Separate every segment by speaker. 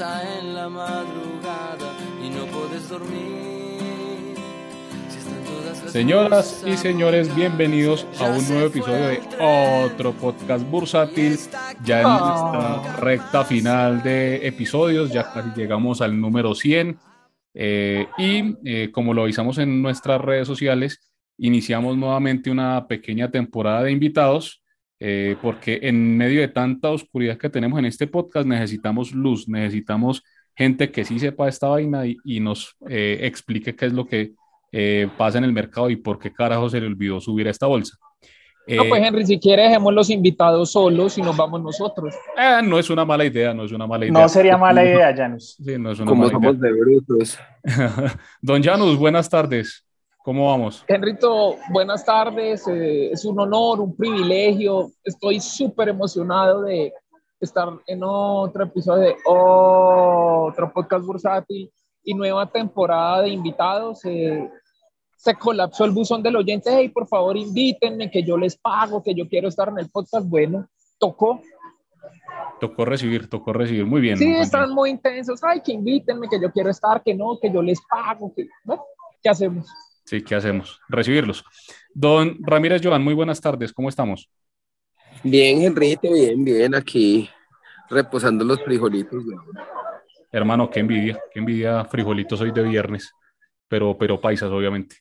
Speaker 1: en la madrugada y no puedes dormir. Si están todas las
Speaker 2: Señoras y señores, bienvenidos a un nuevo episodio de otro podcast bursátil. Ya en nuestra recta final de episodios, ya casi llegamos al número 100. Eh, y eh, como lo avisamos en nuestras redes sociales, iniciamos nuevamente una pequeña temporada de invitados, eh, porque en medio de tanta oscuridad que tenemos en este podcast, necesitamos luz, necesitamos gente que sí sepa esta vaina y, y nos eh, explique qué es lo que eh, pasa en el mercado y por qué carajo se le olvidó subir a esta bolsa.
Speaker 3: No, pues Henry, si quiere dejemos los invitados solos y nos vamos nosotros.
Speaker 2: eh, no es una mala idea, no es una mala idea.
Speaker 4: No sería mala idea, Janus.
Speaker 2: Sí, no es una
Speaker 5: Como
Speaker 2: mala idea.
Speaker 5: somos de brutos.
Speaker 2: Don Janus, buenas tardes. ¿Cómo vamos?
Speaker 3: Henrito, buenas tardes. eh, es un honor, un privilegio. Estoy súper emocionado de estar en otro episodio de otro podcast bursátil y nueva temporada de invitados. eh, se colapsó el buzón del oyente. Hey, por favor, invítenme, que yo les pago, que yo quiero estar en el podcast. Bueno, tocó.
Speaker 2: Tocó recibir, tocó recibir. Muy bien.
Speaker 3: Sí, están muy intensos. Ay, que invítenme, que yo quiero estar, que no, que yo les pago. Que... Bueno, ¿qué hacemos?
Speaker 2: Sí, ¿qué hacemos? Recibirlos. Don Ramírez Joan, muy buenas tardes. ¿Cómo estamos?
Speaker 5: Bien, Enrique, bien, bien, aquí reposando los frijolitos.
Speaker 2: Hermano, qué envidia, qué envidia frijolitos hoy de viernes, pero, pero paisas, obviamente.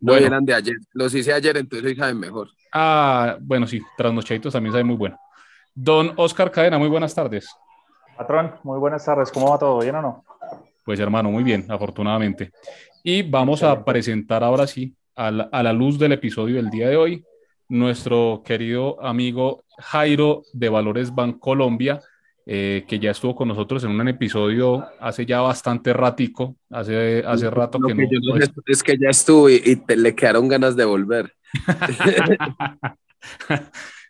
Speaker 5: No
Speaker 2: Bueno,
Speaker 5: eran de ayer, los hice ayer, entonces hoy saben mejor.
Speaker 2: ah, bueno, sí, trasnochaditos también sabe muy bueno. Don Oscar Cadena, muy buenas tardes.
Speaker 4: Patrón, muy buenas tardes. ¿Cómo va todo? ¿Bien o no?
Speaker 2: Pues hermano, muy bien, afortunadamente. Y vamos a presentar ahora sí, a la, a la luz del episodio del día de hoy, nuestro querido amigo Jairo de Valores Bancolombia, eh, que ya estuvo con nosotros en un episodio hace ya bastante ratico, hace, hace rato
Speaker 5: Lo
Speaker 2: que
Speaker 5: que
Speaker 2: no.
Speaker 5: yo no
Speaker 2: no
Speaker 5: sé es que ya estuve y te, le quedaron ganas de volver.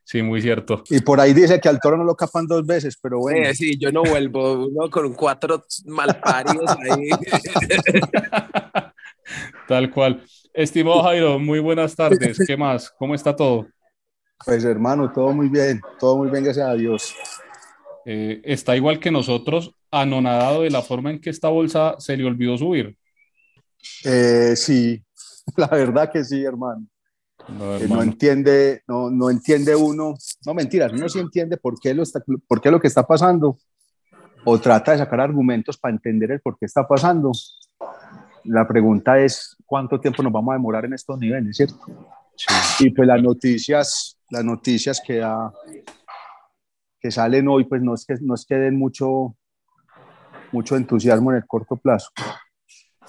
Speaker 2: Sí, muy cierto.
Speaker 6: Y por ahí dice que al toro no lo capan dos veces, pero bueno.
Speaker 5: Eh, sí, yo no vuelvo, uno con cuatro malparidos ahí.
Speaker 2: Tal cual. Estimado Jairo, muy buenas tardes. ¿Qué más? ¿Cómo está todo?
Speaker 6: Pues hermano, todo muy bien, todo muy bien, gracias a Dios.
Speaker 2: Eh, está igual que nosotros, anonadado de la forma en que esta bolsa se le olvidó subir.
Speaker 6: Eh, sí, la verdad que sí, hermano.
Speaker 2: No,
Speaker 6: Eh, no entiende, no, no entiende uno, no mentiras, uno sí entiende por qué, lo está, por qué lo que está pasando, o trata de sacar argumentos para entender el por qué está pasando. La pregunta es, ¿cuánto tiempo nos vamos a demorar en estos niveles, cierto?
Speaker 2: Sí.
Speaker 6: Y pues las noticias, las noticias que, da- que salen hoy, pues no es que, no es que den mucho, mucho entusiasmo en el corto plazo.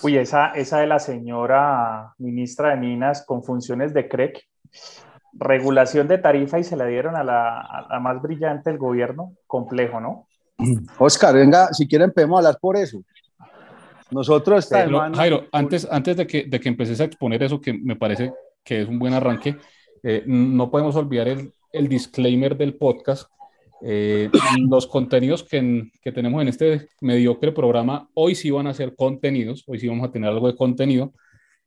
Speaker 4: Uy, esa, esa de la señora ministra de Minas con funciones de CREC, regulación de tarifa y se la dieron a la, a la más brillante del gobierno, complejo, ¿no?
Speaker 6: Oscar, venga, si quieren podemos hablar por eso. Nosotros esta
Speaker 2: Pero,
Speaker 6: semana-
Speaker 2: Jairo, antes, antes de, que, de que empeces a exponer eso, que me parece que es un buen arranque, eh, no podemos olvidar el, el disclaimer del podcast. Eh, los contenidos que, en- que tenemos en este mediocre programa hoy sí van a ser contenidos, hoy sí vamos a tener algo de contenido,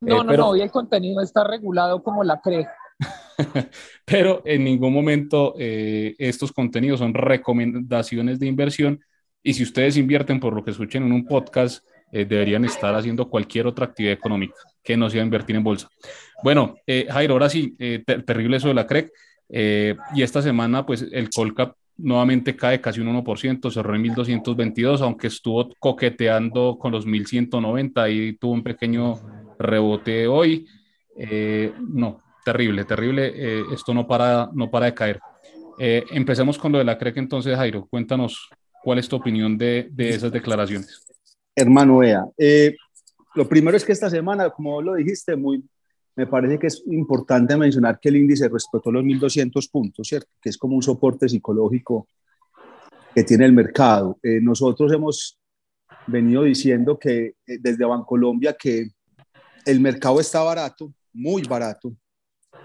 Speaker 3: No,
Speaker 2: Eh,
Speaker 3: no,
Speaker 2: pero-
Speaker 3: no, hoy el contenido está regulado como la CRE.
Speaker 2: pero en ningún momento eh, estos contenidos son recomendaciones de inversión y si ustedes invierten por lo que escuchen en un podcast, eh, deberían estar haciendo cualquier otra actividad económica que no sea invertir en bolsa. Bueno, eh, Jairo, ahora sí, eh, ter- terrible eso de la CREC. eh, y esta semana, pues el Colcap nuevamente cae casi un 1%, cerró en 1222, aunque estuvo coqueteando con los 1190 y tuvo un pequeño rebote hoy. No, terrible, terrible. esto no para, no para de caer. Eh, empecemos con lo de la CREC entonces, Jairo. Cuéntanos cuál es tu opinión de esas declaraciones.
Speaker 6: Hermano, vea, eh, lo primero es que esta semana, como lo dijiste, muy, me parece que es importante mencionar que el índice respetó los 1.200 puntos, ¿cierto? Que es como un soporte psicológico que tiene el mercado. Eh, nosotros hemos venido diciendo que eh, desde Bancolombia que el mercado está barato, muy barato,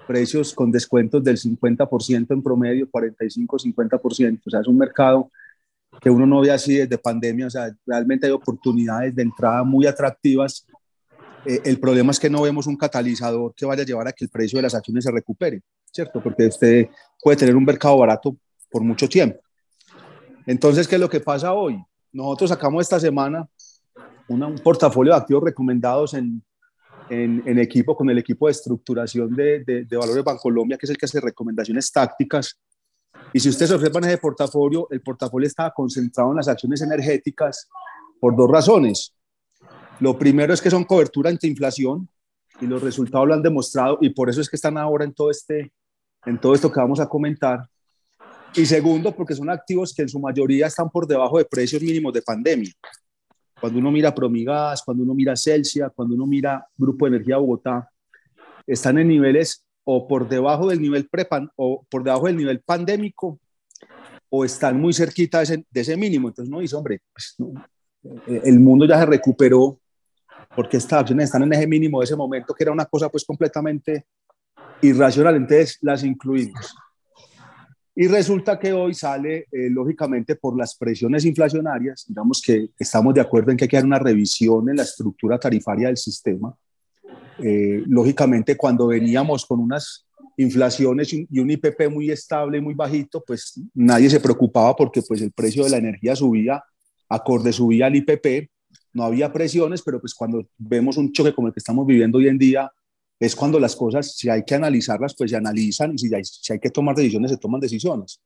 Speaker 6: precios con descuentos del 50% en promedio, 45-50%, o sea, es un mercado que uno no ve así desde pandemia, o sea, realmente hay oportunidades de entrada muy atractivas. Eh, el problema es que no vemos un catalizador que vaya a llevar a que el precio de las acciones se recupere, ¿cierto? Porque usted puede tener un mercado barato por mucho tiempo. Entonces, ¿qué es lo que pasa hoy? nosotros sacamos esta semana un portafolio de activos recomendados en, en, equipo con el equipo de estructuración de, de, de Valores Bancolombia, que es el que hace recomendaciones tácticas. Y si ustedes observan ese portafolio, el portafolio estaba concentrado en las acciones energéticas por dos razones. Lo primero es que son cobertura ante inflación y los resultados lo han demostrado y por eso es que están ahora en todo, este, en todo esto que vamos a comentar. Y segundo, porque son activos que en su mayoría están por debajo de precios mínimos de pandemia. Cuando uno mira Promigas, cuando uno mira Celsia, cuando uno mira Grupo Energía Bogotá, están en niveles o por debajo del nivel prepan o por debajo del nivel pandémico o están muy cerquita de ese, de ese mínimo. Entonces uno dice, hombre, pues, eh, el mundo ya se recuperó porque estas acciones están en ese mínimo de ese momento, que era una cosa pues completamente irracional. Entonces las incluimos. Y resulta que hoy sale, eh, lógicamente, por las presiones inflacionarias, digamos que estamos de acuerdo en que hay que hacer una revisión en la estructura tarifaria del sistema. Eh, lógicamente, cuando veníamos con unas inflaciones y un IPP muy estable muy bajito, pues nadie se preocupaba porque pues el precio de la energía subía, acorde subía al IPP, no había presiones, pero pues cuando vemos un choque como el que estamos viviendo hoy en día, es cuando las cosas, si hay que analizarlas, pues se analizan y si hay que tomar decisiones, se toman decisiones.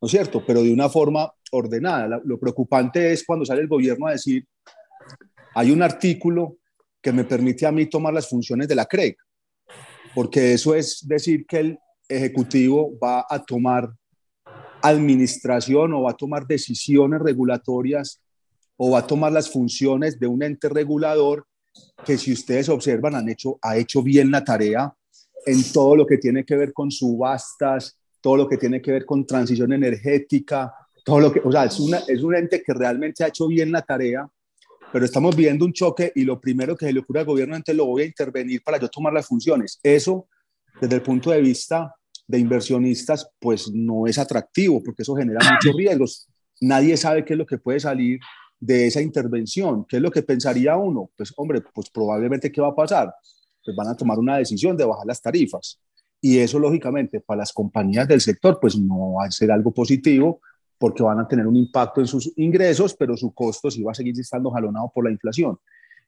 Speaker 6: ¿No es cierto? Pero de una forma ordenada. lo preocupante es cuando sale el gobierno a decir, hay un artículo que me permite a mí tomar las funciones de la CREC, porque eso es decir que el Ejecutivo va a tomar administración o va a tomar decisiones regulatorias o va a tomar las funciones de un ente regulador que si ustedes observan han hecho, ha hecho bien la tarea en todo lo que tiene que ver con subastas, todo lo que tiene que ver con transición energética, todo lo que, o sea, es, una, es un ente que realmente ha hecho bien la tarea, pero estamos viendo un choque y lo primero que se le ocurre al gobierno es lo voy a intervenir para yo tomar las funciones. Eso, desde el punto de vista de inversionistas, pues no es atractivo porque eso genera muchos riesgos. Nadie sabe qué es lo que puede salir de esa intervención. ¿Qué es lo que pensaría uno? Pues hombre, pues probablemente ¿qué va a pasar? Pues van a tomar una decisión de bajar las tarifas. Y eso lógicamente para las compañías del sector pues no va a ser algo positivo porque van a tener un impacto en sus ingresos, pero su costo sí va a seguir estando jalonado por la inflación.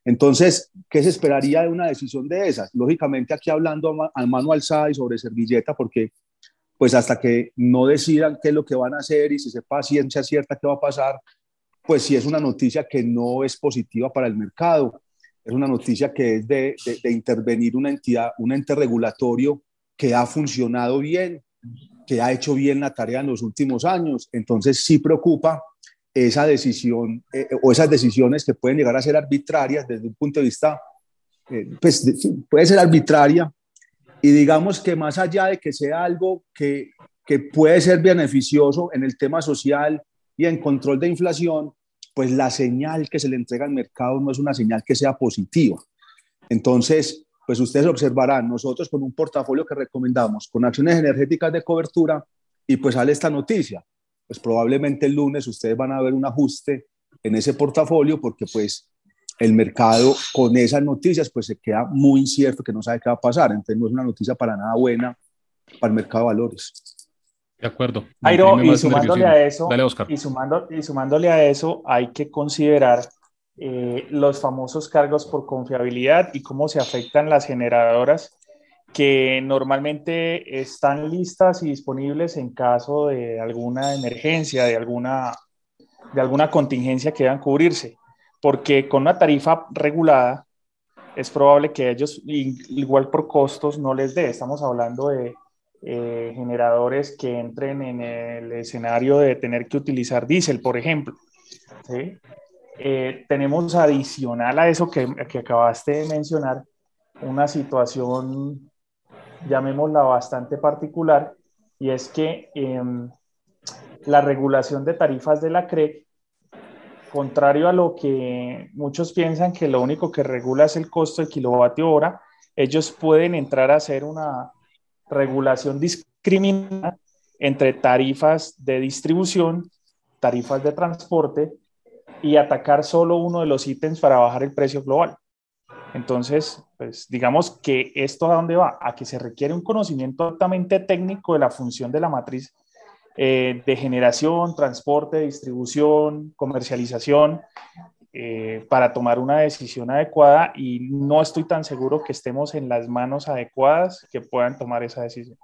Speaker 6: Entonces, ¿qué se esperaría de una decisión de esas? Lógicamente aquí hablando a mano alzada y sobre servilleta, porque pues hasta que no decidan qué es lo que van a hacer y se sepa ciencia cierta qué va a pasar, pues sí es una noticia que no es positiva para el mercado. Es una noticia que es de, intervenir una entidad, un ente regulatorio que ha funcionado bien, que ha hecho bien la tarea en los últimos años. Entonces sí preocupa esa decisión eh, o esas decisiones que pueden llegar a ser arbitrarias desde un punto de vista, eh, pues puede ser arbitraria y digamos que más allá de que sea algo que, que puede ser beneficioso en el tema social y en control de inflación, pues la señal que se le entrega al mercado no es una señal que sea positiva. Entonces, pues ustedes observarán, nosotros con un portafolio que recomendamos, con acciones energéticas de cobertura, y pues sale esta noticia. Pues probablemente el lunes ustedes van a ver un ajuste en ese portafolio porque pues el mercado con esas noticias pues se queda muy incierto que no sabe qué va a pasar. Entonces no es una noticia para nada buena para el mercado de valores.
Speaker 2: De acuerdo.
Speaker 4: y sumándole a eso, Y, sumando, y sumándole a eso, hay que considerar eh, los famosos cargos por confiabilidad y cómo se afectan las generadoras que normalmente están listas y disponibles en caso de alguna emergencia, de alguna, de alguna contingencia que deban cubrirse. Porque con una tarifa regulada es probable que ellos, igual por costos, no les dé. Estamos hablando de eh, generadores que entren en el escenario de tener que utilizar diésel, por ejemplo. Eh, tenemos adicional a eso que, que, acabaste de mencionar, una situación, llamémosla bastante particular, y es que em, la regulación de tarifas de la CREC, contrario a lo que muchos piensan que lo único que regula es el costo de kilovatio hora, ellos pueden entrar a hacer una, regulación discriminada entre tarifas de distribución, tarifas de transporte y atacar solo uno de los ítems para bajar el precio global. Entonces, pues digamos que esto a dónde va? A que se requiere un conocimiento altamente técnico de la función de la matriz eh, de generación, transporte, distribución, comercialización, eh, para tomar una decisión adecuada y no estoy tan seguro que estemos en las manos adecuadas que puedan tomar esa decisión.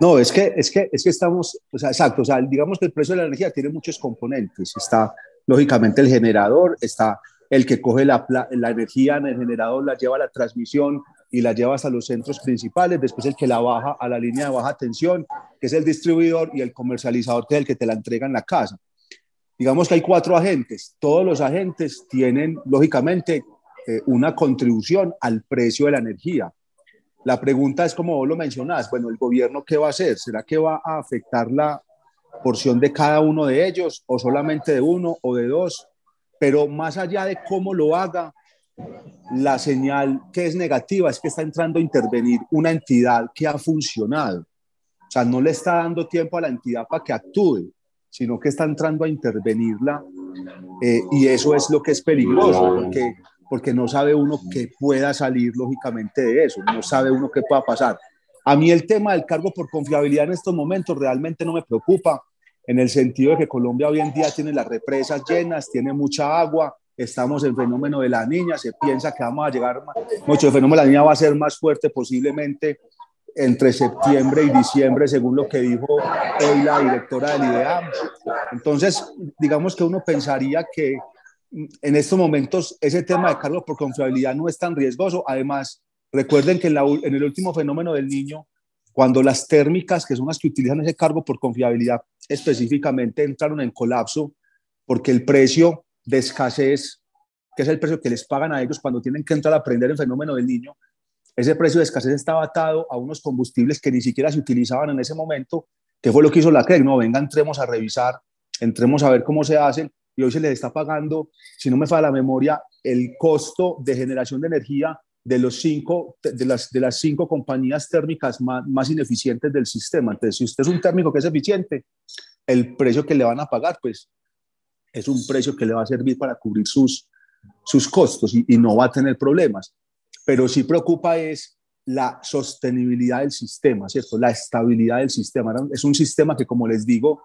Speaker 6: No, es que, es que, es que estamos, o sea, exacto, o sea, digamos que el precio de la energía tiene muchos componentes. Está, lógicamente, el generador, está el que coge la, energía en el generador, la lleva a la transmisión y la lleva hasta los centros principales, después el que la baja a la línea de baja tensión, que es el distribuidor, y el comercializador, que es el que te la entrega en la casa digamos que hay cuatro agentes. Todos los agentes tienen, lógicamente, eh, una contribución al precio de la energía. La pregunta es, como vos lo mencionás, bueno, ¿el gobierno qué va a hacer? ¿Será que va a afectar la porción de cada uno de ellos o solamente de uno o de dos? Pero más allá de cómo lo haga, la señal que es negativa es que está entrando a intervenir una entidad que ha funcionado. O sea, no le está dando tiempo a la entidad para que actúe sino que está entrando a intervenirla eh, y eso es lo que es peligroso, porque, porque no sabe uno qué pueda salir lógicamente de eso, no sabe uno qué pueda pasar. A mí el tema del cargo por confiabilidad en estos momentos realmente no me preocupa, en el sentido de que Colombia hoy en día tiene las represas llenas, tiene mucha agua, estamos en fenómeno de la niña, se piensa que vamos a llegar, mucho el fenómeno de la niña va a ser más fuerte posiblemente entre septiembre y diciembre, según lo que dijo hoy la directora del IDEAM. Entonces, digamos que uno pensaría que en estos momentos ese tema de cargos por confiabilidad no es tan riesgoso. Además, recuerden que en, el último fenómeno del niño, cuando las térmicas, que son las que utilizan ese cargo por confiabilidad específicamente, entraron en colapso porque el precio de escasez, que es el precio que les pagan a ellos cuando tienen que entrar a aprender el fenómeno del niño, ese precio de escasez estaba atado a unos combustibles que ni siquiera se utilizaban en ese momento, que fue lo que hizo la CREG, no, venga, entremos a revisar, entremos a ver cómo se hacen, y hoy se les está pagando, si no me falla la memoria, el costo de generación de energía de, los cinco, de, las, de las cinco compañías térmicas más, más ineficientes del sistema. Entonces, si usted es un térmico que es eficiente, el precio que le van a pagar, pues es un precio que le va a servir para cubrir sus, sus costos y, no va a tener problemas pero sí preocupa es la sostenibilidad del sistema, ¿cierto? La estabilidad del sistema. Es un sistema que, como les digo,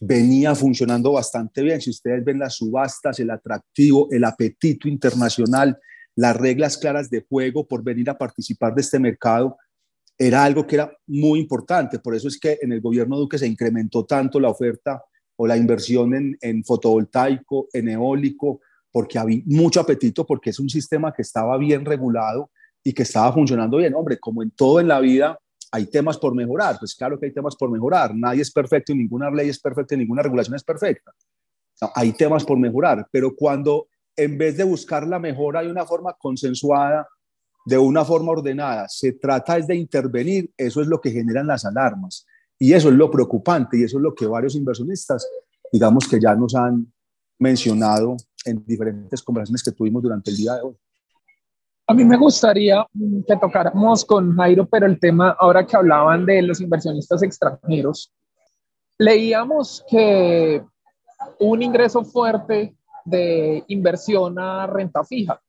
Speaker 6: venía funcionando bastante bien. Si ustedes ven las subastas, el atractivo, el apetito internacional, las reglas claras de juego por venir a participar de este mercado, era algo que era muy importante. Por eso es que en el gobierno Duque se incrementó tanto la oferta o la inversión en, en fotovoltaico, en eólico, porque había mucho apetito, porque es un sistema que estaba bien regulado y que estaba funcionando bien. Hombre, como en todo en la vida, hay temas por mejorar. Pues claro que hay temas por mejorar. Nadie es perfecto y ninguna ley es perfecta y ninguna regulación es perfecta. hay temas por mejorar, pero cuando en vez de buscar la mejora de una forma consensuada, de una forma ordenada, se trata es de intervenir, eso es lo que generan las alarmas. Y eso es lo preocupante y eso es lo que varios inversionistas, digamos que ya nos han mencionado en diferentes conversaciones que tuvimos durante el día de hoy.
Speaker 3: A mí me gustaría que tocáramos con Jairo, pero el tema, ahora que hablaban de los inversionistas extranjeros, leíamos que un ingreso fuerte de inversión a renta fija.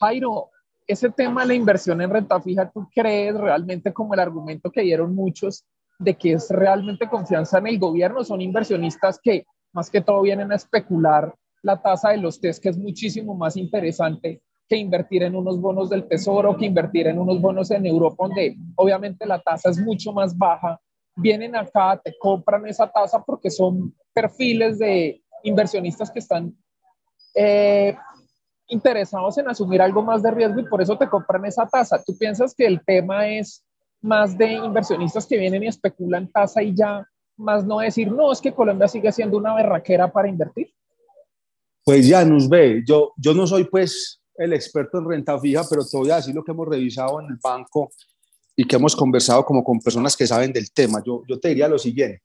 Speaker 3: Jairo, ese tema de la inversión en renta fija, ¿tú crees realmente como el argumento que dieron muchos de que es realmente confianza en el gobierno? Son inversionistas que más que todo vienen a especular la tasa de los test, que es muchísimo más interesante que invertir en unos bonos del tesoro, que invertir en unos bonos en Europa, donde obviamente la tasa es mucho más baja. Vienen acá, te compran esa tasa porque son perfiles de inversionistas que están eh, interesados en asumir algo más de riesgo y por eso te compran esa tasa. ¿Tú piensas que el tema es más de inversionistas que vienen y especulan tasa y ya, más no decir, no, es que Colombia sigue siendo una berraquera para invertir?
Speaker 6: Pues ya nos ve, yo, yo no soy pues el experto en renta fija, pero te voy a decir lo que hemos revisado en el banco y que hemos conversado como con personas que saben del tema. Yo, yo te diría lo siguiente,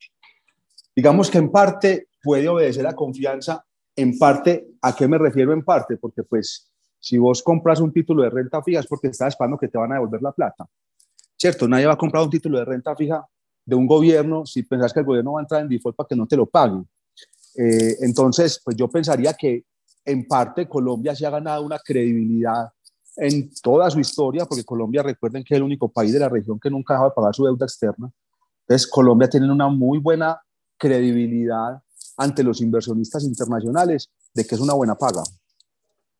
Speaker 6: digamos que en parte puede obedecer a confianza, en parte, ¿a qué me refiero en parte? Porque pues si vos compras un título de renta fija es porque estás esperando que te van a devolver la plata. ¿Cierto? Nadie va a comprar un título de renta fija de un gobierno si pensás que el gobierno va a entrar en default para que no te lo paguen. Eh, entonces, pues yo pensaría que en parte Colombia se ha ganado una credibilidad en toda su historia, porque Colombia, recuerden que es el único país de la región que nunca ha dejado de pagar su deuda externa. Entonces, Colombia tiene una muy buena credibilidad ante los inversionistas internacionales de que es una buena paga.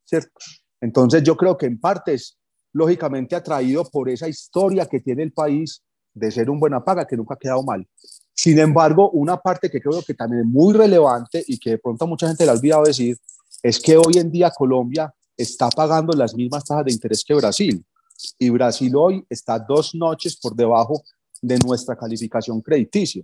Speaker 6: ¿Cierto? Entonces, yo creo que en parte es lógicamente atraído por esa historia que tiene el país de ser un buena paga que nunca ha quedado mal. Sin embargo, una parte que creo que también es muy relevante y que de pronto mucha gente le ha olvidado decir es que hoy en día Colombia está pagando las mismas tasas de interés que Brasil. Y Brasil hoy está dos noches por debajo de nuestra calificación crediticia.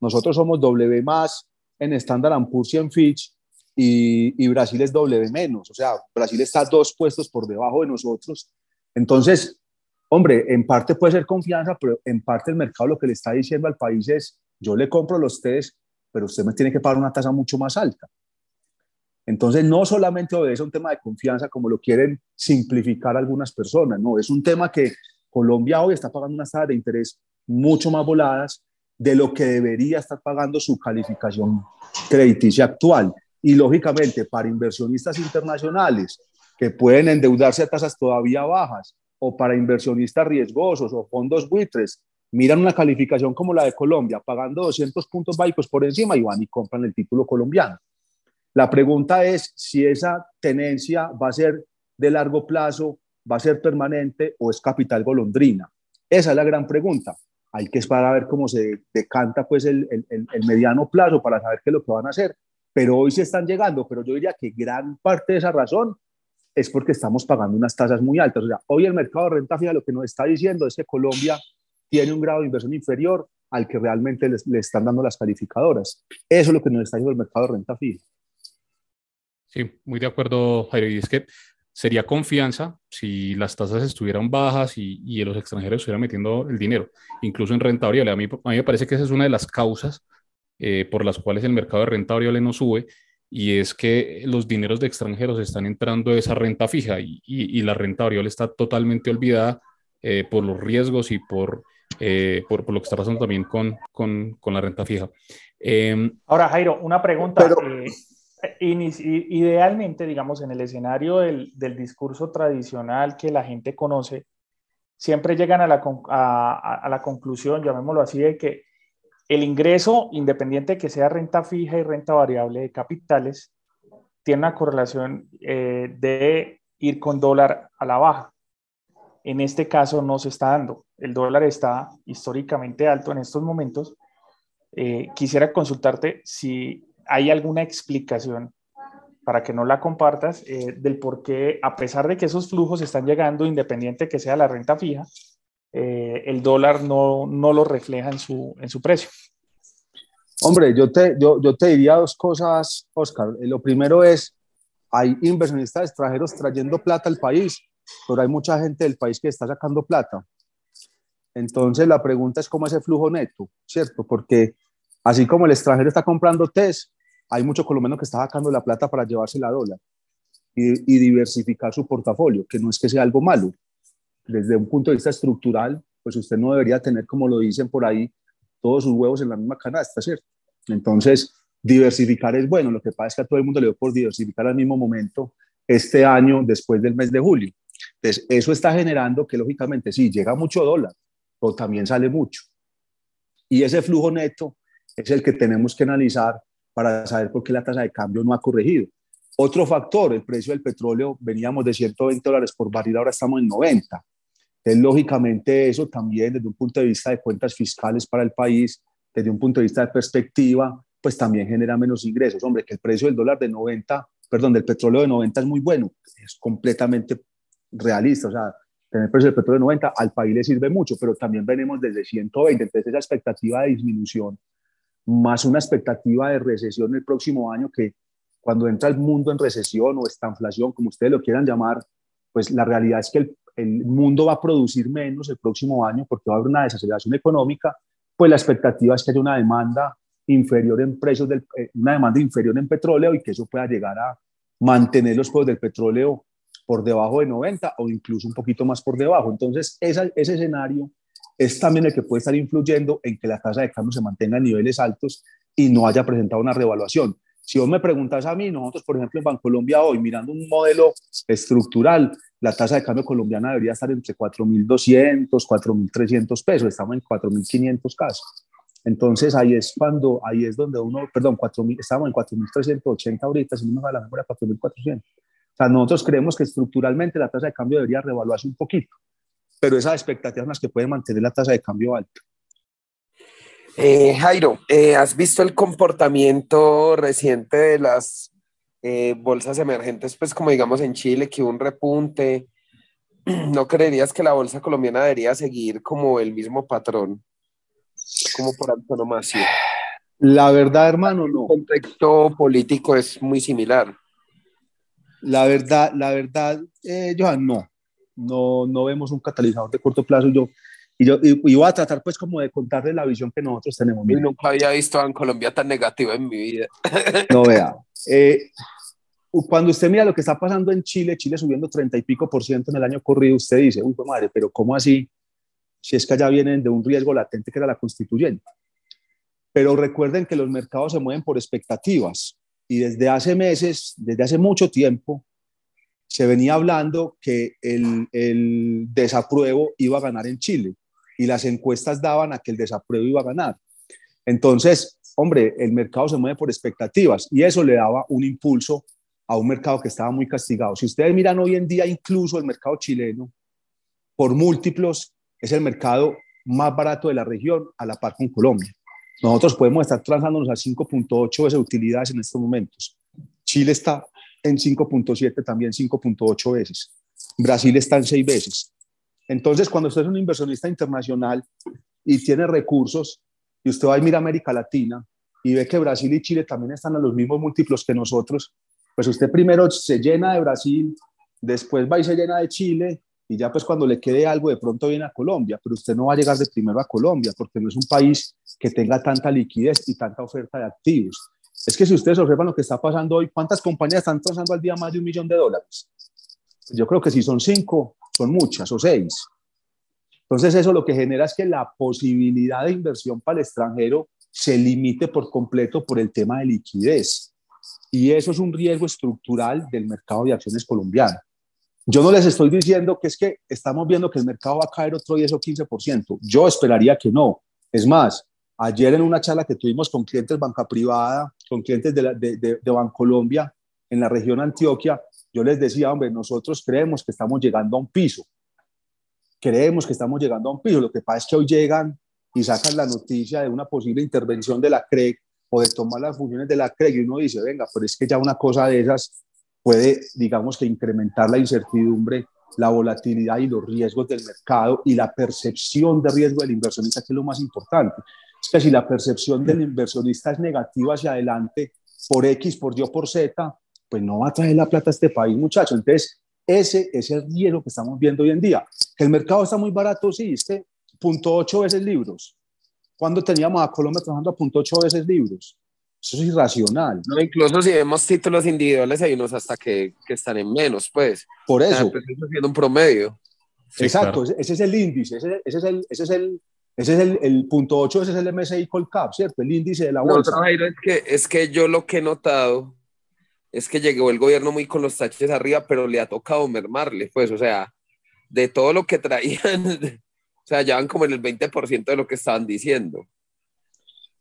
Speaker 6: Nosotros somos W más en Standard Poor's y en Fitch y, Brasil es W menos. O sea, Brasil está dos puestos por debajo de nosotros. Entonces, hombre, en parte puede ser confianza, pero en parte el mercado lo que le está diciendo al país es, yo le compro los test, pero usted me tiene que pagar una tasa mucho más alta. Entonces, no solamente obedece a un tema de confianza como lo quieren simplificar algunas personas, no, es un tema que Colombia hoy está pagando unas tasas de interés mucho más voladas de lo que debería estar pagando su calificación crediticia actual. Y lógicamente, para inversionistas internacionales que pueden endeudarse a tasas todavía bajas, o para inversionistas riesgosos o fondos buitres, miran una calificación como la de Colombia, pagando 200 puntos básicos por encima y van y compran el título colombiano. La pregunta es si esa tenencia va a ser de largo plazo, va a ser permanente o es capital golondrina. Esa es la gran pregunta. Hay que esperar a ver cómo se decanta pues el, el, el, mediano plazo para saber qué es lo que van a hacer. Pero hoy se están llegando, pero yo diría que gran parte de esa razón es porque estamos pagando unas tasas muy altas. O sea, hoy el mercado de renta fija lo que nos está diciendo es que Colombia tiene un grado de inversión inferior al que realmente le, están dando las calificadoras. Eso es lo que nos está diciendo el mercado de renta fija.
Speaker 2: Sí, muy de acuerdo, Jairo. Y es que sería confianza si las tasas estuvieran bajas y, y los extranjeros estuvieran metiendo el dinero, incluso en renta variable. A mí, a mí me parece que esa es una de las causas eh, por las cuales el mercado de renta variable no sube, y es que los dineros de extranjeros están entrando a esa renta fija y, y, y la renta variable está totalmente olvidada eh, por los riesgos y por, eh, por, por, lo que está pasando también con, con, con la renta fija.
Speaker 4: Eh, Ahora, Jairo, una pregunta. Pero, eh, idealmente, digamos, en el escenario del, del, discurso tradicional que la gente conoce, siempre llegan a la, a, la conclusión, llamémoslo así, de que el ingreso, independiente que sea renta fija y renta variable de capitales, tiene una correlación eh, de ir con dólar a la baja. En este caso no se está dando. El dólar está históricamente alto en estos momentos. Eh, quisiera consultarte si hay alguna explicación para que no la compartas, eh, del por qué, a pesar de que esos flujos están llegando, independiente que sea la renta fija, eh, el dólar no, no, lo refleja en su, en su precio.
Speaker 6: Hombre, yo te, yo, yo te diría dos cosas, Oscar. Eh, lo primero es, hay inversionistas extranjeros trayendo plata al país, pero hay mucha gente del país que está sacando plata. Entonces la pregunta es cómo es el flujo neto, ¿cierto? Porque así como el extranjero está comprando test, hay mucho colombiano que está sacando la plata para llevarse la dólar y, y, diversificar su portafolio, que no es que sea algo malo. Desde un punto de vista estructural, pues usted no debería tener, como lo dicen por ahí, todos sus huevos en la misma canasta, ¿cierto? Entonces, diversificar es bueno. Lo que pasa es que a todo el mundo le dio por diversificar al mismo momento este año después del mes de julio. Entonces, eso está generando que, lógicamente, sí, llega mucho dólar, pero también sale mucho. Y ese flujo neto es el que tenemos que analizar para saber por qué la tasa de cambio no ha corregido. Otro factor, el precio del petróleo, veníamos de 120 dólares por barril, ahora estamos en 90. Entonces, lógicamente, eso también desde un punto de vista de cuentas fiscales para el país, desde un punto de vista de perspectiva, pues también genera menos ingresos. Hombre, que el precio del dólar de 90, perdón, del petróleo de 90 es muy bueno, es completamente realista. O sea, tener el precio del petróleo de 90 al país le sirve mucho, pero también venimos desde 120. Entonces, esa expectativa de disminución más una expectativa de recesión el próximo año que cuando entra el mundo en recesión o esta inflación, como ustedes lo quieran llamar, pues la realidad es que el, el, mundo va a producir menos el próximo año porque va a haber una desaceleración económica, pues la expectativa es que haya una demanda inferior en precios, del, eh, una demanda inferior en petróleo y que eso pueda llegar a mantener los precios del petróleo por debajo de 90 o incluso un poquito más por debajo. Entonces, esa, ese escenario es también el que puede estar influyendo en que la tasa de cambio se mantenga a niveles altos y no haya presentado una revaluación. Si vos me preguntas a mí, nosotros, por ejemplo, en Bancolombia hoy, mirando un modelo estructural, la tasa de cambio colombiana debería estar entre 4.200, 4.300 pesos, estamos en 4.500 casos. Entonces ahí es cuando, ahí es donde uno, perdón, 4.000, estamos en 4.380 ahorita, si no me va la memoria, 4.400. O sea, nosotros creemos que estructuralmente la tasa de cambio debería revaluarse un poquito, pero esas expectativas son las que pueden mantener la tasa de cambio alta.
Speaker 5: Eh, Jairo, eh, ¿has visto el comportamiento reciente de las eh, bolsas emergentes, pues como digamos en Chile, que hubo un repunte? ¿No creerías que la bolsa colombiana debería seguir como el mismo patrón? como por antonomasia.
Speaker 6: La verdad, hermano, no.
Speaker 5: El contexto político es muy similar.
Speaker 6: La verdad, la verdad, eh, Johan, no. No. No vemos un catalizador de corto plazo. Yo, y yo y, voy a tratar pues como de contarle la visión que nosotros tenemos.
Speaker 5: Nunca había visto en Colombia tan negativa en mi vida.
Speaker 6: No vea. Eh, cuando usted mira lo que está pasando en Chile, Chile subiendo 30 y pico por ciento en el año corrido, usted dice, uy, madre, pero ¿cómo así? si es que allá vienen de un riesgo latente que era la constituyente. Pero recuerden que los mercados se mueven por expectativas y desde hace meses, desde hace mucho tiempo, se venía hablando que el, el desapruebo iba a ganar en Chile y las encuestas daban a que el desapruebo iba a ganar. Entonces, hombre, el mercado se mueve por expectativas y eso le daba un impulso a un mercado que estaba muy castigado. Si ustedes miran hoy en día incluso el mercado chileno, por múltiplos, es el mercado más barato de la región a la par con Colombia. Nosotros podemos estar transándonos a 5.8 veces utilidades en estos momentos. Chile está en 5.7, también 5.8 veces. Brasil está en 6 veces. Entonces, cuando usted es un inversionista internacional y tiene recursos, y usted va a mirar América Latina y ve que Brasil y Chile también están a los mismos múltiplos que nosotros, pues usted primero se llena de Brasil, después va y se llena de Chile, y ya pues cuando le quede algo de pronto viene a Colombia, pero usted no va a llegar de primero a Colombia porque no es un país que tenga tanta liquidez y tanta oferta de activos. Es que si ustedes observan lo que está pasando hoy, ¿cuántas compañías están transando al día más de un millón de dólares? Yo creo que si son cinco, son muchas o seis. Entonces eso lo que genera es que la posibilidad de inversión para el extranjero se limite por completo por el tema de liquidez. Y eso es un riesgo estructural del mercado de acciones colombiano. Yo no les estoy diciendo que es que estamos viendo que el mercado va a caer otro 10 o 15%. Yo esperaría que no. Es más, ayer en una charla que tuvimos con clientes banca privada, con clientes de, de, de, de Bancolombia en la región Antioquia, yo les decía, hombre, nosotros creemos que estamos llegando a un piso. Creemos que estamos llegando a un piso. Lo que pasa es que hoy llegan y sacan la noticia de una posible intervención de la CREC o de tomar las funciones de la CREC y uno dice, venga, pero es que ya una cosa de esas puede, digamos que, incrementar la incertidumbre, la volatilidad y los riesgos del mercado y la percepción de riesgo del inversionista, que es lo más importante. Es que si la percepción del inversionista es negativa hacia adelante, por X, por Y o por Z, pues no va a traer la plata a este país, muchachos. Entonces, ese es el riesgo que estamos viendo hoy en día. Que el mercado está muy barato, sí, es que punto ocho veces libros. Cuando teníamos a Colombia trabajando a punto ocho veces libros. Eso es irracional.
Speaker 5: No, incluso si vemos títulos individuales, hay unos hasta que, que están en menos, pues.
Speaker 6: Por eso.
Speaker 5: pues eso siendo un promedio.
Speaker 6: Sí, Exacto, claro. ese es el índice, ese, ese, es el, ese es el, ese es el, el, punto 8, ese es el MSI Colcap, ¿cierto? El índice de la bolsa.
Speaker 5: No, Jairo, es que, es que yo lo que he notado es que llegó el gobierno muy con los taches arriba, pero le ha tocado mermarle, pues, o sea, de todo lo que traían, o sea, ya van como en el 20% de lo que estaban diciendo.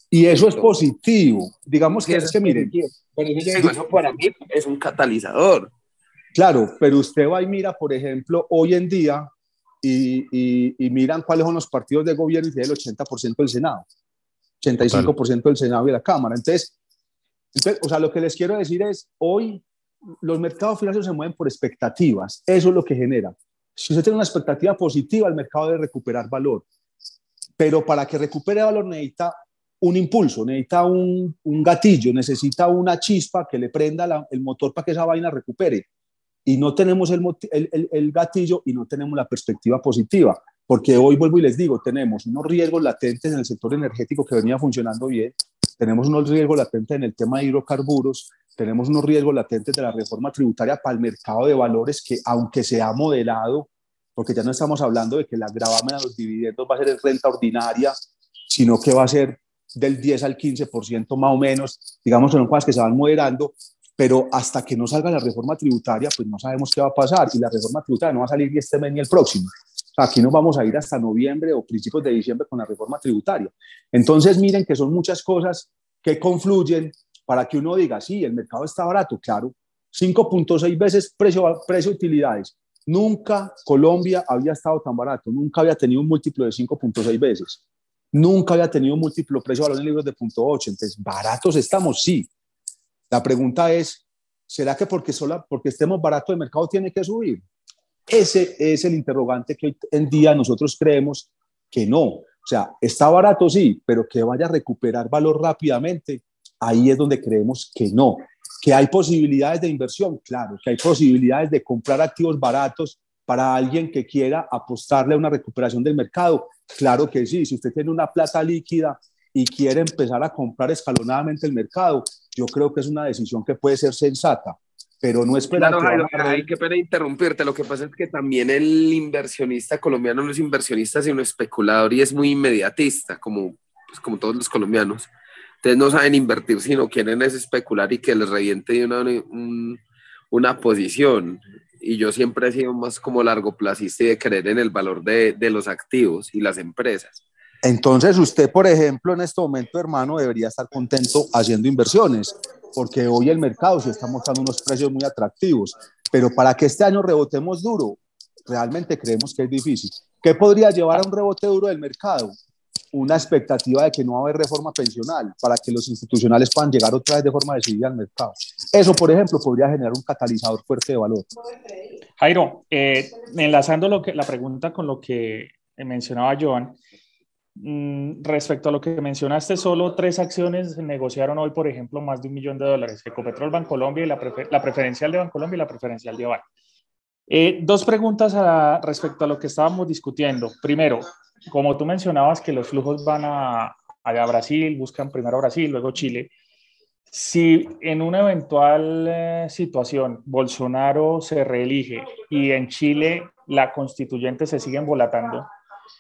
Speaker 6: Y eso es positivo. Digamos que es que miren.
Speaker 5: Pero eso para mí es un catalizador.
Speaker 6: Claro, pero usted va y mira, por ejemplo, hoy en día y, y, y miran cuáles son los partidos de gobierno y tiene el 80% del Senado, 85% del Senado y la Cámara. Entonces, entonces, o sea, lo que les quiero decir es, hoy los mercados financieros se mueven por expectativas. Eso es lo que genera. Si usted tiene una expectativa positiva, el mercado debe recuperar valor. Pero para que recupere valor necesita un impulso, necesita un, un, gatillo, necesita una chispa que le prenda la, el motor para que esa vaina recupere. Y no tenemos el, el, el, gatillo y no tenemos la perspectiva positiva, porque hoy vuelvo y les digo, tenemos unos riesgos latentes en el sector energético que venía funcionando bien, tenemos unos riesgos latentes en el tema de hidrocarburos, tenemos unos riesgos latentes de la reforma tributaria para el mercado de valores que, aunque se ha modelado, porque ya no estamos hablando de que la gravamen a los dividendos va a ser en renta ordinaria, sino que va a ser del 10 al 15% más o menos, digamos, son cosas que se van moderando, pero hasta que no salga la reforma tributaria, pues no sabemos qué va a pasar y la reforma tributaria no va a salir ni este mes ni el próximo. Aquí nos vamos a ir hasta noviembre o principios de diciembre con la reforma tributaria. Entonces, miren que son muchas cosas que confluyen para que uno diga, sí, el mercado está barato, claro, 5.6 veces precio, precio utilidades. Nunca Colombia había estado tan barato, nunca había tenido un múltiplo de 5.6 veces, nunca había tenido un múltiplo precio valor en libros de punto 8. Entonces, baratos estamos, sí. La pregunta es, ¿será que porque, sola, porque estemos baratos el mercado tiene que subir? Ese es el interrogante que hoy en día nosotros creemos que no. O sea, está barato, sí, pero que vaya a recuperar valor rápidamente, ahí es donde creemos que no. Que hay posibilidades de inversión, claro, que hay posibilidades de comprar activos baratos para alguien que quiera apostarle a una recuperación del mercado. Claro que sí, si usted tiene una plata líquida y quiere empezar a comprar escalonadamente el mercado, yo creo que es una decisión que puede ser sensata pero no esperar
Speaker 5: claro, que hay que pena interrumpirte. Lo que pasa es que también el inversionista colombiano no es inversionista, sino especulador y es muy inmediatista, como, pues, como todos los colombianos. Entonces no saben invertir, sino quieren es especular y que les reviente una, una posición. Y yo siempre he sido más como largo placista y de creer en el valor de, de los activos y las empresas.
Speaker 6: Entonces usted, por ejemplo, en este momento, hermano, debería estar contento haciendo inversiones porque hoy el mercado se está mostrando unos precios muy atractivos, pero para que este año rebotemos duro, realmente creemos que es difícil. ¿Qué podría llevar a un rebote duro del mercado? Una expectativa de que no va a haber reforma pensional para que los institucionales puedan llegar otra vez de forma decidida al mercado. Eso, por ejemplo, podría generar un catalizador fuerte de valor.
Speaker 4: Jairo, eh, enlazando lo que, la pregunta con lo que mencionaba Joan, respecto a lo que mencionaste, solo tres acciones negociaron hoy, por ejemplo, más de un millón de dólares, Ecopetrol, Bancolombia y la, la preferencial de Bancolombia y la preferencial de Aval. Eh, dos preguntas respecto a lo que estábamos discutiendo. Primero, como tú mencionabas que los flujos van a, a Brasil, buscan primero Brasil, luego Chile. Si en una eventual eh, situación Bolsonaro se reelige y en Chile la constituyente se sigue embolatando,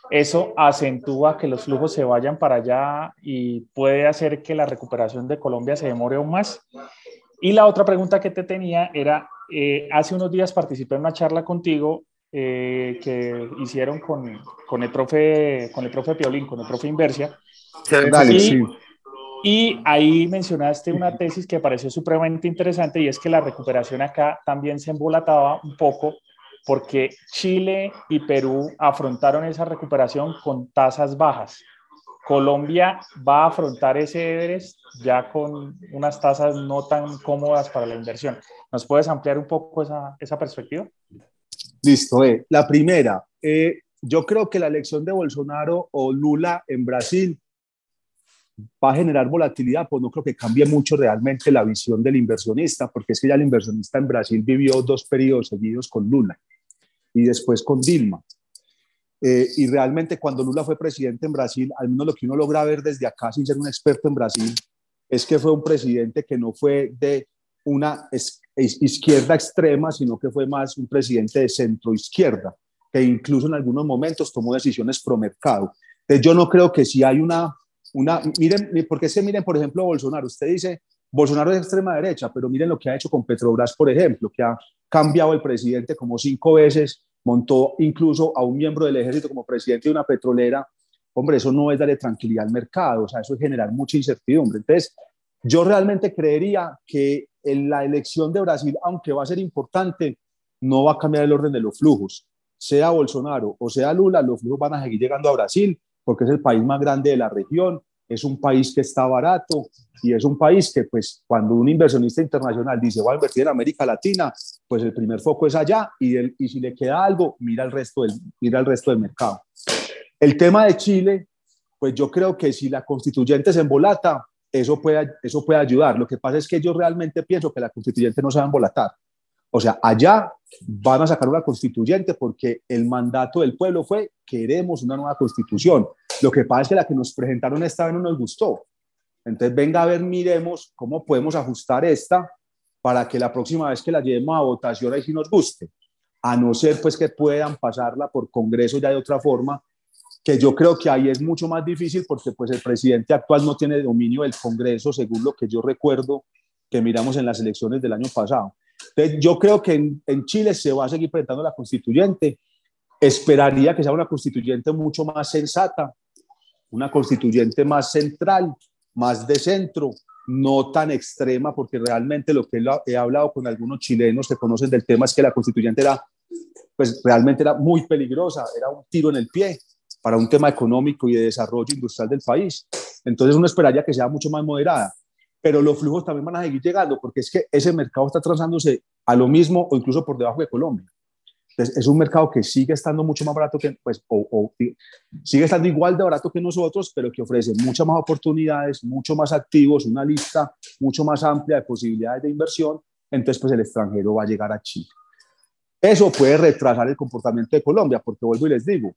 Speaker 4: eso acentúa que los flujos se vayan para allá y puede hacer que la recuperación de Colombia se demore aún más. Y la otra pregunta que te tenía era, eh, hace unos días participé en una charla contigo eh, que hicieron con, con, el profe, con el profe Piolín, con el profe Inversia. y, y ahí mencionaste una tesis que pareció supremamente interesante y es que la recuperación acá también se embolataba un poco porque Chile y Perú afrontaron esa recuperación con tasas bajas. Colombia va a afrontar ese Everest ya con unas tasas no tan cómodas para la inversión. ¿Nos puedes ampliar un poco esa, esa perspectiva?
Speaker 6: Listo. Eh. La primera, eh, yo creo que la elección de Bolsonaro o Lula en Brasil va a generar volatilidad, pues no creo que cambie mucho realmente la visión del inversionista, porque es que ya el inversionista en Brasil vivió dos periodos seguidos con Lula y después con Dilma. Eh, y realmente cuando Lula fue presidente en Brasil, al menos lo que uno logra ver desde acá sin ser un experto en Brasil, es que fue un presidente que no fue de una izquierda extrema, sino que fue más un presidente de centro izquierda, que incluso en algunos momentos tomó decisiones pro mercado. Entonces yo no creo que si hay una, una miren, porque se miren, por ejemplo, Bolsonaro, usted dice, Bolsonaro es extrema derecha, pero miren lo que ha hecho con Petrobras, por ejemplo, que ha cambiado el presidente como cinco veces, montó incluso a un miembro del ejército como presidente de una petrolera. Hombre, eso no es darle tranquilidad al mercado, o sea, eso es generar mucha incertidumbre. Entonces, yo realmente creería que en la elección de Brasil, aunque va a ser importante, no va a cambiar el orden de los flujos. Sea Bolsonaro o sea Lula, los flujos van a seguir llegando a Brasil porque es el país más grande de la región, es un país que está barato y es un país que, pues, cuando un inversionista internacional dice va a invertir en América Latina, pues el primer foco es allá y, y si le queda algo, mira el, resto del, mira el resto del mercado. El tema de Chile, pues yo creo que si la constituyente se embolata, eso puede, eso puede ayudar. Lo que pasa es que yo realmente pienso que la constituyente no se va a embolatar. O sea, allá van a sacar una constituyente porque el mandato del pueblo fue queremos una nueva constitución. Lo que pasa es que la que nos presentaron esta vez no nos gustó. Entonces, venga a ver, miremos cómo podemos ajustar esta para que la próxima vez que la llevemos a votación ahí sí nos guste. A no ser pues que puedan pasarla por Congreso ya de otra forma, que yo creo que ahí es mucho más difícil porque pues el presidente actual no tiene dominio del Congreso, según lo que yo recuerdo que miramos en las elecciones del año pasado. Entonces, yo creo que en, Chile se va a seguir presentando la constituyente. esperaría que sea una constituyente mucho más sensata, una constituyente más central, más de centro, no tan extrema, porque realmente lo que he hablado con algunos chilenos que conocen del tema es que la constituyente era, pues realmente era muy peligrosa, era un tiro en el pie para un tema económico y de desarrollo industrial del país. Entonces uno esperaría que sea mucho más moderada, pero los flujos también van a seguir llegando, porque es que ese mercado está transándose a lo mismo o incluso por debajo de Colombia. Entonces, es un mercado que sigue estando mucho más barato que, pues, o, sigue estando igual de barato que nosotros, pero que ofrece muchas más oportunidades, mucho más activos, una lista mucho más amplia de posibilidades de inversión. Entonces, pues el extranjero va a llegar a Chile. Eso puede retrasar el comportamiento de Colombia, porque vuelvo y les digo,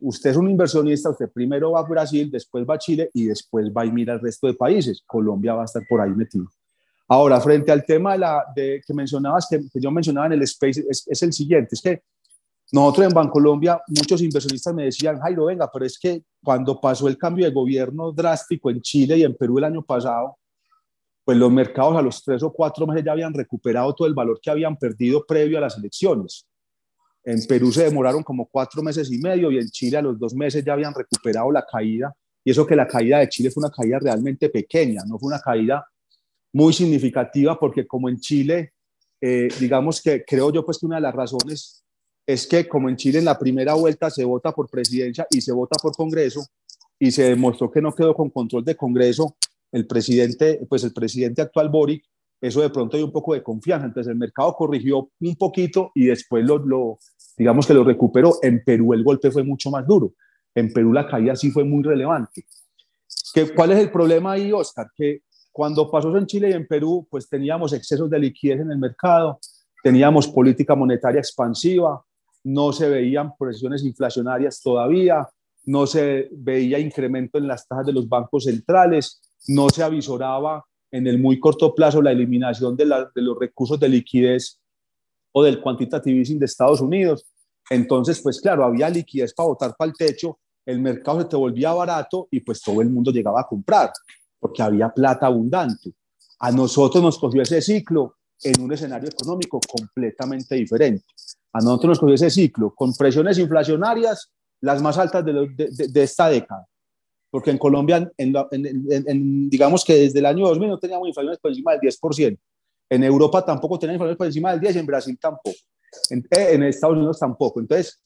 Speaker 6: usted es un inversionista, usted primero va a Brasil, después va a Chile y después va y mira el resto de países. Colombia va a estar por ahí metido. Ahora, frente al tema de la, de, que mencionabas, que, yo mencionaba en el Space, es, es, el siguiente, es que nosotros en Bancolombia, muchos inversionistas me decían, Jairo, venga, pero es que cuando pasó el cambio de gobierno drástico en Chile y en Perú el año pasado, pues los mercados a los tres o cuatro meses ya habían recuperado todo el valor que habían perdido previo a las elecciones. En Perú se demoraron como cuatro meses y medio y en Chile a los dos meses ya habían recuperado la caída. Y eso que la caída de Chile fue una caída realmente pequeña, no fue una caída muy significativa porque como en Chile, eh, digamos que creo yo pues que una de las razones es que como en Chile en la primera vuelta se vota por presidencia y se vota por Congreso y se demostró que no quedó con control de Congreso el presidente, pues el presidente actual Boric, eso de pronto hay un poco de confianza. Entonces el mercado corrigió un poquito y después lo, lo, digamos que lo recuperó. En Perú el golpe fue mucho más duro. En Perú la caída sí fue muy relevante. ¿Qué, ¿Cuál es el problema ahí, Oscar? Que cuando pasó en Chile y en Perú, pues teníamos excesos de liquidez en el mercado, teníamos política monetaria expansiva, no se veían presiones inflacionarias todavía, no se veía incremento en las tasas de los bancos centrales, no se avisoraba en el muy corto plazo la eliminación de, de los recursos de liquidez o del quantitative easing de Estados Unidos. Entonces, pues claro, había liquidez para botar para el techo, el mercado se te volvía barato y pues todo el mundo llegaba a comprar porque había plata abundante. A nosotros nos cogió ese ciclo en un escenario económico completamente diferente. A nosotros nos cogió ese ciclo con presiones inflacionarias las más altas de, esta década. Porque en Colombia, en, digamos que desde el año 2000 no teníamos inflaciones por encima del 10%. En Europa tampoco teníamos inflaciones por encima del 10%, en Brasil tampoco. En, eh, en Estados Unidos tampoco. Entonces,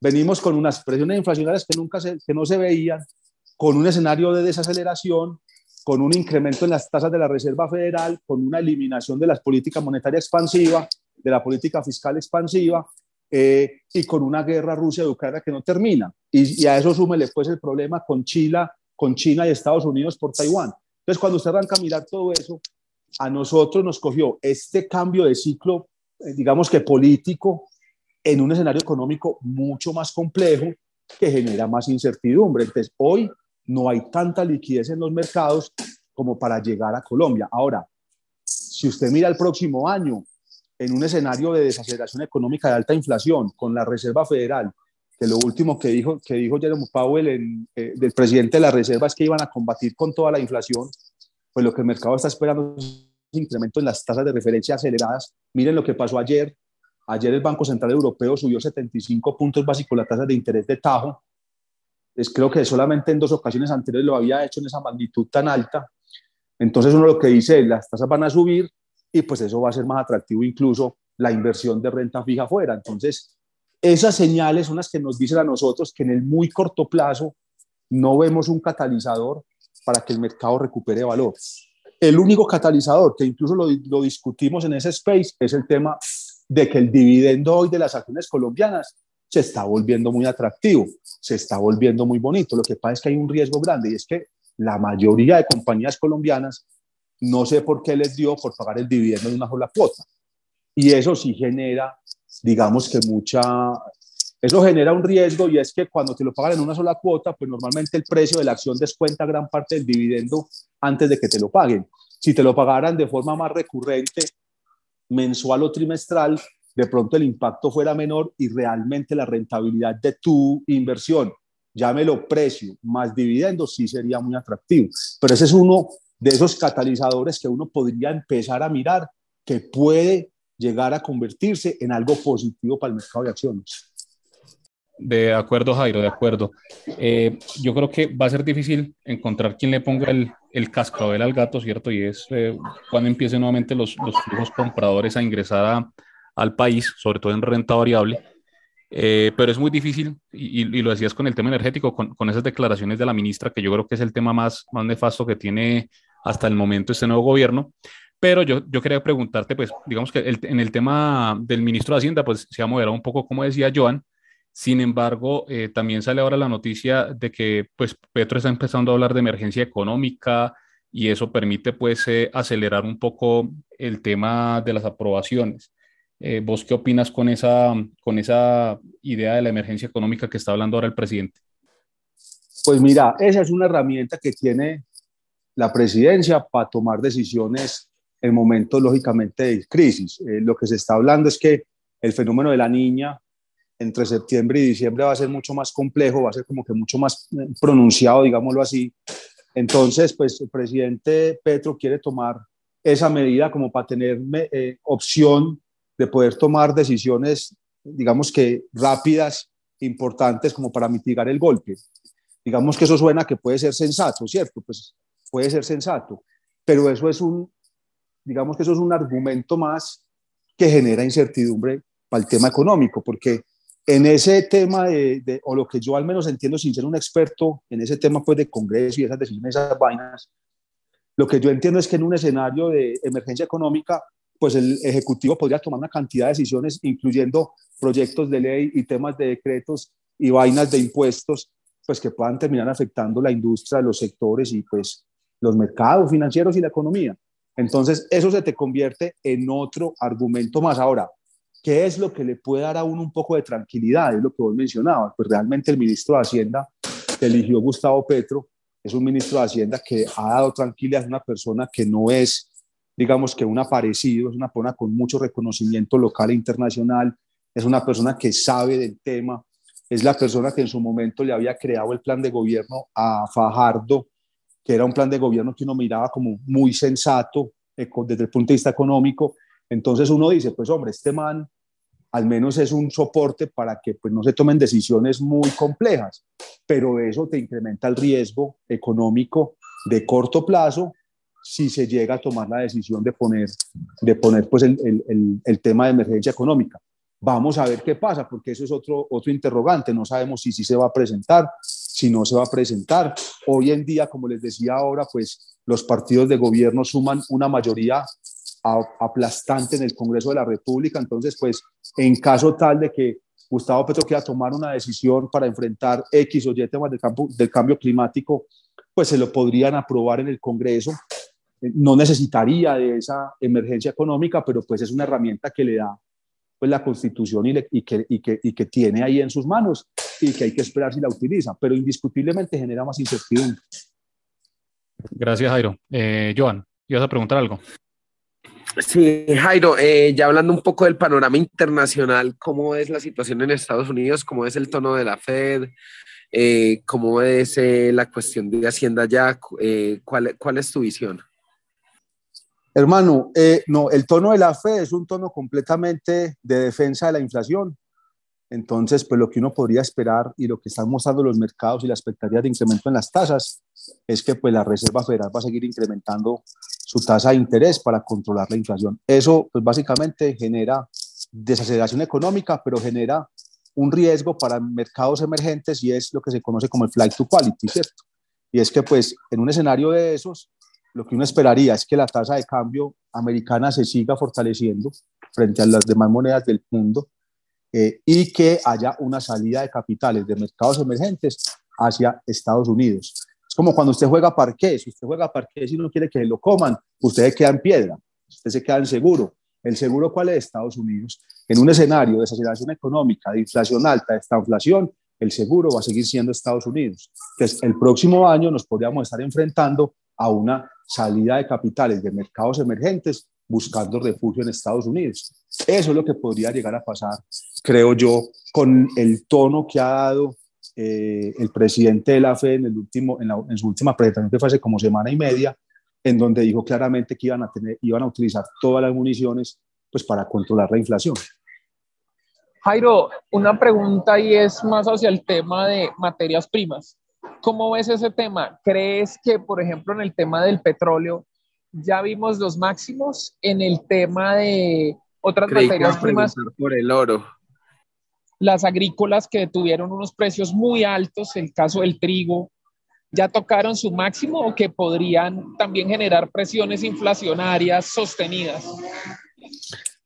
Speaker 6: venimos con unas presiones inflacionarias que, nunca se, que no se veían, con un escenario de desaceleración, con un incremento en las tasas de la Reserva Federal, con una eliminación de las políticas monetarias expansiva, de la política fiscal expansiva, eh, y con una guerra Rusia-Ucrania que no termina. Y, a eso súmele pues el problema con China, con China y Estados Unidos por Taiwán. Entonces, cuando usted arranca a mirar todo eso, a nosotros nos cogió este cambio de ciclo, eh, digamos que político, en un escenario económico mucho más complejo que genera más incertidumbre. Entonces, hoy no hay tanta liquidez en los mercados como para llegar a Colombia. Ahora, si usted mira el próximo año, en un escenario de desaceleración económica de alta inflación, con la Reserva Federal, que lo último que dijo, que dijo Jerome Powell, eh, del presidente de la Reserva, es que iban a combatir con toda la inflación, pues lo que el mercado está esperando es un incremento en las tasas de referencia aceleradas. Miren lo que pasó ayer. Ayer el Banco Central Europeo subió 75 puntos básicos la tasa de interés de Tajo, es, creo que solamente en dos ocasiones anteriores lo había hecho en esa magnitud tan alta. Entonces uno lo que dice es, las tasas van a subir y pues eso va a ser más atractivo incluso la inversión de renta fija afuera. Entonces, esas señales son las que nos dicen a nosotros que en el muy corto plazo no vemos un catalizador para que el mercado recupere valor. El único catalizador, que incluso lo, lo discutimos en ese space, es el tema de que el dividendo hoy de las acciones colombianas se está volviendo muy atractivo, se está volviendo muy bonito. Lo que pasa es que hay un riesgo grande y es que la mayoría de compañías colombianas no sé por qué les dio por pagar el dividendo de una sola cuota. Y eso sí genera, digamos que mucha, eso genera un riesgo y es que cuando te lo pagan en una sola cuota, pues normalmente el precio de la acción descuenta gran parte del dividendo antes de que te lo paguen. Si te lo pagaran de forma más recurrente, mensual o trimestral, de pronto el impacto fuera menor y realmente la rentabilidad de tu inversión, llámelo precio más dividendos, sí sería muy atractivo. Pero ese es uno de esos catalizadores que uno podría empezar a mirar que puede llegar a convertirse en algo positivo para el mercado de acciones.
Speaker 2: De acuerdo, Jairo, de acuerdo. Eh, yo creo que va a ser difícil encontrar quien le ponga el, el cascabel al gato, ¿cierto? Y es eh, cuando empiecen nuevamente los, los flujos compradores a ingresar a, al país, sobre todo en renta variable. Eh, pero es muy difícil, y, y, lo decías con el tema energético, con, con, esas declaraciones de la ministra, que yo creo que es el tema más, más nefasto que tiene hasta el momento este nuevo gobierno. Pero yo, yo quería preguntarte, pues, digamos que el, en el tema del ministro de Hacienda, pues se ha moderado un poco, como decía Joan. Sin embargo, eh, también sale ahora la noticia de que, pues, Petro está empezando a hablar de emergencia económica y eso permite, pues, eh, acelerar un poco el tema de las aprobaciones. Eh, ¿Vos qué opinas con esa, con esa idea de la emergencia económica que está hablando ahora el presidente?
Speaker 6: Pues mira, esa es una herramienta que tiene la presidencia para tomar decisiones en momentos, lógicamente, de crisis. Eh, lo que se está hablando es que el fenómeno de la niña entre septiembre y diciembre va a ser mucho más complejo, va a ser como que mucho más eh, pronunciado, digámoslo así. Entonces, pues el presidente Petro quiere tomar esa medida como para tener eh, opción de poder tomar decisiones, digamos que rápidas, importantes, como para mitigar el golpe. Digamos que eso suena que puede ser sensato, ¿cierto? Pues puede ser sensato, pero eso es un, digamos que eso es un argumento más que genera incertidumbre para el tema económico, porque en ese tema de, o lo que yo al menos entiendo sin ser un experto en ese tema pues de Congreso y esas decisiones, esas vainas, lo que yo entiendo es que en un escenario de emergencia económica, pues el Ejecutivo podría tomar una cantidad de decisiones, incluyendo proyectos de ley y temas de decretos y vainas de impuestos, pues que puedan terminar afectando la industria, los sectores y pues los mercados financieros y la economía. Entonces, eso se te convierte en otro argumento más. Ahora, ¿qué es lo que le puede dar a uno un poco de tranquilidad? Es lo que vos mencionabas. Pues realmente el ministro de Hacienda que eligió Gustavo Petro es un ministro de Hacienda que ha dado tranquilidad, es una persona que no es, digamos que un aparecido, es una persona con mucho reconocimiento local e internacional, es una persona que sabe del tema, es la persona que en su momento le había creado el plan de gobierno a Fajardo que era un plan de gobierno que uno miraba como muy sensato desde el punto de vista económico. Entonces uno dice, pues hombre, este man al menos es un soporte para que pues, no se tomen decisiones muy complejas, pero eso te incrementa el riesgo económico de corto plazo si se llega a tomar la decisión de poner, de poner pues, el, el, el tema de emergencia económica. Vamos a ver qué pasa, porque eso es otro, otro interrogante. No sabemos si sí se va a presentar, si no se va a presentar. Hoy en día, como les decía ahora, pues los partidos de gobierno suman una mayoría aplastante en el Congreso de la República. Entonces, pues en caso tal de que Gustavo Petro quiera tomar una decisión para enfrentar X o Y temas del, campo, del cambio climático, pues se lo podrían aprobar en el Congreso. No necesitaría de esa emergencia económica, pero pues es una herramienta que le da pues la constitución y, y, que, y, que, y que tiene ahí en sus manos y que hay que esperar si la utiliza, pero indiscutiblemente genera más incertidumbre.
Speaker 2: Gracias, Jairo. Eh, Joan, ¿ibas a preguntar algo?
Speaker 5: Sí, Jairo, eh, ya hablando un poco del panorama internacional, ¿cómo es la situación en Estados Unidos? ¿Cómo es el tono de la Fed? Eh, ¿Cómo es eh, la cuestión de Hacienda ya? Eh, ¿cuál, ¿Cuál es tu visión?
Speaker 6: Hermano, eh, no, el tono de la Fed es un tono completamente de defensa de la inflación. Entonces, pues lo que uno podría esperar y lo que están mostrando los mercados y la expectativa de incremento en las tasas es que pues la Reserva Federal va a seguir incrementando su tasa de interés para controlar la inflación. Eso pues básicamente genera desaceleración económica, pero genera un riesgo para mercados emergentes y es lo que se conoce como el flight to quality, ¿cierto? Y es que pues en un escenario de esos, lo que uno esperaría es que la tasa de cambio americana se siga fortaleciendo frente a las demás monedas del mundo eh, y que haya una salida de capitales de mercados emergentes hacia Estados Unidos. Es como cuando usted juega parqués, si usted juega parqués y no quiere que lo coman, usted se queda en piedra, usted se queda en seguro. ¿El seguro cuál es? Estados Unidos. En un escenario de desaceleración económica, de inflación alta, de esta inflación, el seguro va a seguir siendo Estados Unidos. Entonces, el próximo año nos podríamos estar enfrentando a una salida de capitales de mercados emergentes buscando refugio en Estados Unidos. Eso es lo que podría llegar a pasar, creo yo, con el tono que ha dado eh, el presidente de la FED en, el último, en, la, en, su última presentación que fue hace como semana y media, en donde dijo claramente que iban a, tener, iban a utilizar todas las municiones pues, para controlar la inflación.
Speaker 3: Jairo, una pregunta y es más hacia el tema de materias primas. ¿Cómo ves ese tema? ¿Crees que, por ejemplo, en el tema del petróleo ya vimos los máximos? En el tema de otras materias primas.
Speaker 5: Por el oro.
Speaker 3: Las agrícolas que tuvieron unos precios muy altos, el caso del trigo, ¿ya tocaron su máximo o que podrían también generar presiones inflacionarias sostenidas?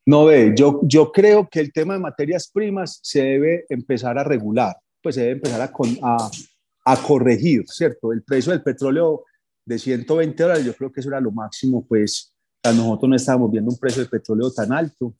Speaker 6: No ve, yo, yo creo que el tema de materias primas se debe empezar a regular, pues se debe empezar a, a, a corregir, ¿cierto? El precio del petróleo de 120 dólares, yo creo que eso era lo máximo, pues nosotros no estábamos viendo un precio del petróleo tan alto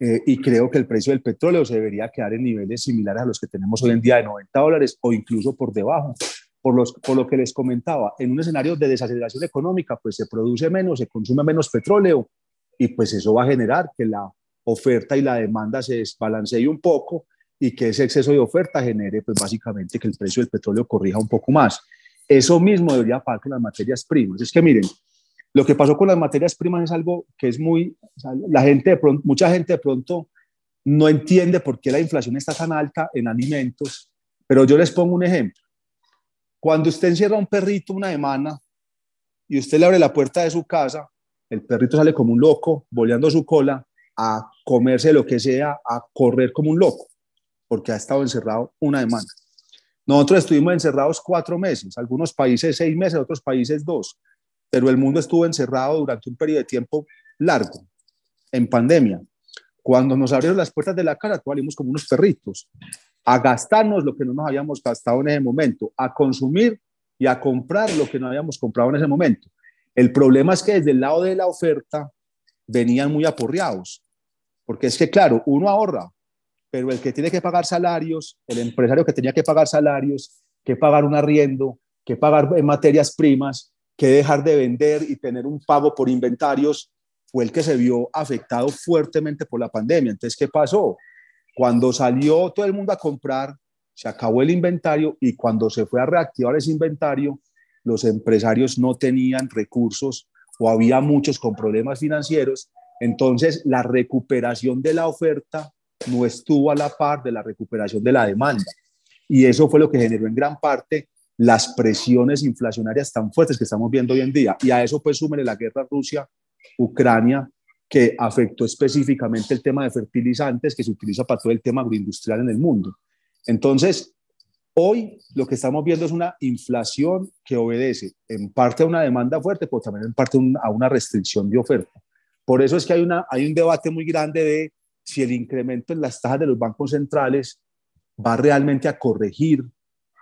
Speaker 6: eh, y creo que el precio del petróleo se debería quedar en niveles similares a los que tenemos hoy en día de 90 dólares o incluso por debajo. Por, los, por lo que les comentaba, en un escenario de desaceleración económica, pues se produce menos, se consume menos petróleo y pues eso va a generar que la oferta y la demanda se desbalancee un poco y que ese exceso de oferta genere pues básicamente que el precio del petróleo corrija un poco más. Eso mismo debería pasar con las materias primas. Es que miren, lo que pasó con las materias primas es algo que es muy, la gente de pronto, mucha gente de pronto no entiende por qué la inflación está tan alta en alimentos, pero yo les pongo un ejemplo. Cuando usted encierra a un perrito una semana y usted le abre la puerta de su casa, el perrito sale como un loco, boleando su cola, a comerse lo que sea, a correr como un loco, porque ha estado encerrado una semana. Nosotros estuvimos encerrados cuatro meses, algunos países seis meses, otros países dos, pero el mundo estuvo encerrado durante un periodo de tiempo largo, en pandemia. Cuando nos abrieron las puertas de la casa, salimos como unos perritos, a gastarnos lo que no nos habíamos gastado en ese momento, a consumir y a comprar lo que no habíamos comprado en ese momento. El problema es que desde el lado de la oferta venían muy aporreados, porque es que, claro, uno ahorra, pero el que tiene que pagar salarios, el empresario que tenía que pagar salarios, que pagar un arriendo, que pagar materias primas, que dejar de vender y tener un pago por inventarios, fue el que se vio afectado fuertemente por la pandemia. Entonces, ¿qué pasó? Cuando salió todo el mundo a comprar, se acabó el inventario y cuando se fue a reactivar ese inventario, los empresarios no tenían recursos o había muchos con problemas financieros. Entonces, la recuperación de la oferta no estuvo a la par de la recuperación de la demanda. Y eso fue lo que generó en gran parte las presiones inflacionarias tan fuertes que estamos viendo hoy en día. Y a eso pues súmele la guerra Rusia-Ucrania, que afectó específicamente el tema de fertilizantes que se utiliza para todo el tema agroindustrial en el mundo. Entonces, hoy lo que estamos viendo es una inflación que obedece en parte a una demanda fuerte, pero también en parte a una restricción de oferta. Por eso es que hay, una, hay un debate muy grande de si el incremento en las tasas de los bancos centrales va realmente a corregir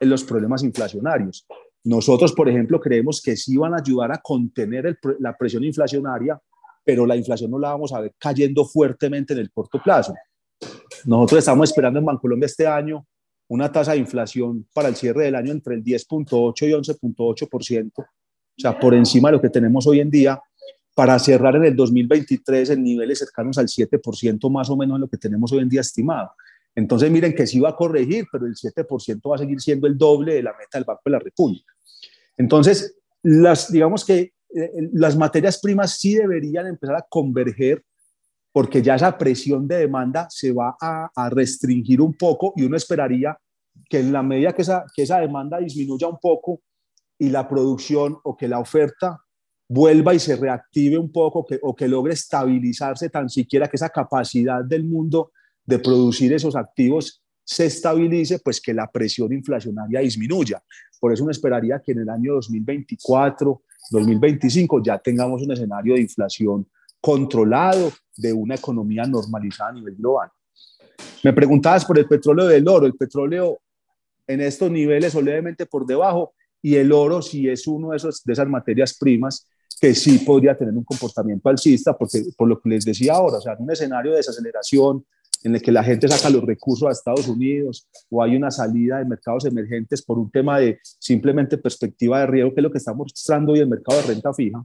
Speaker 6: los problemas inflacionarios. Nosotros, por ejemplo, creemos que sí van a ayudar a contener la presión inflacionaria, pero la inflación no la vamos a ver cayendo fuertemente en el corto plazo. Nosotros estamos esperando en Bancolombia este año una tasa de inflación para el cierre del año entre el 10.8 y 11.8%, o sea, por encima de lo que tenemos hoy en día, para cerrar en el 2023 en niveles cercanos al 7% más o menos en lo que tenemos hoy en día estimado. Entonces miren que sí va a corregir, pero el 7% va a seguir siendo el doble de la meta del Banco de la República. Entonces, las, digamos que eh, las materias primas sí deberían empezar a converger porque ya esa presión de demanda se va a, a, restringir un poco y uno esperaría que en la medida que esa, que esa demanda disminuya un poco y la producción o que la oferta vuelva y se reactive un poco que, o que logre estabilizarse tan siquiera que esa capacidad del mundo de producir esos activos se estabilice, pues que la presión inflacionaria disminuya. Por eso uno esperaría que en el año 2024, 2025 ya tengamos un escenario de inflación controlado de una economía normalizada a nivel global. Me preguntabas por el petróleo del oro. El petróleo en estos niveles o levemente por debajo y el oro si es uno de, esos, de esas materias primas que sí podría tener un comportamiento alcista, porque por lo que les decía ahora, o sea, en un escenario de desaceleración en el que la gente saca los recursos a Estados Unidos o hay una salida de mercados emergentes por un tema de simplemente perspectiva de riesgo, que es lo que está mostrando hoy el mercado de renta fija.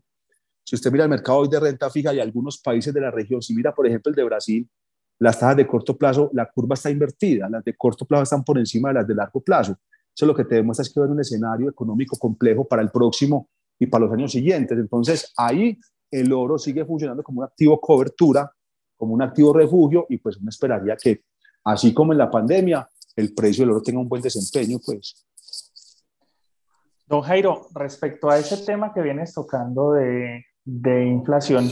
Speaker 6: Si usted mira el mercado hoy de renta fija y algunos países de la región, si mira por ejemplo el de Brasil, las tasas de corto plazo, la curva está invertida, las de corto plazo están por encima de las de largo plazo. Eso lo que te demuestra es que haber un escenario económico complejo para el próximo y para los años siguientes. Entonces, ahí el oro sigue funcionando como un activo cobertura, como un activo refugio, y pues uno esperaría que así como en la pandemia, el precio del oro tenga un buen desempeño, pues.
Speaker 4: Don Jairo, respecto a ese tema que vienes tocando de, de inflación,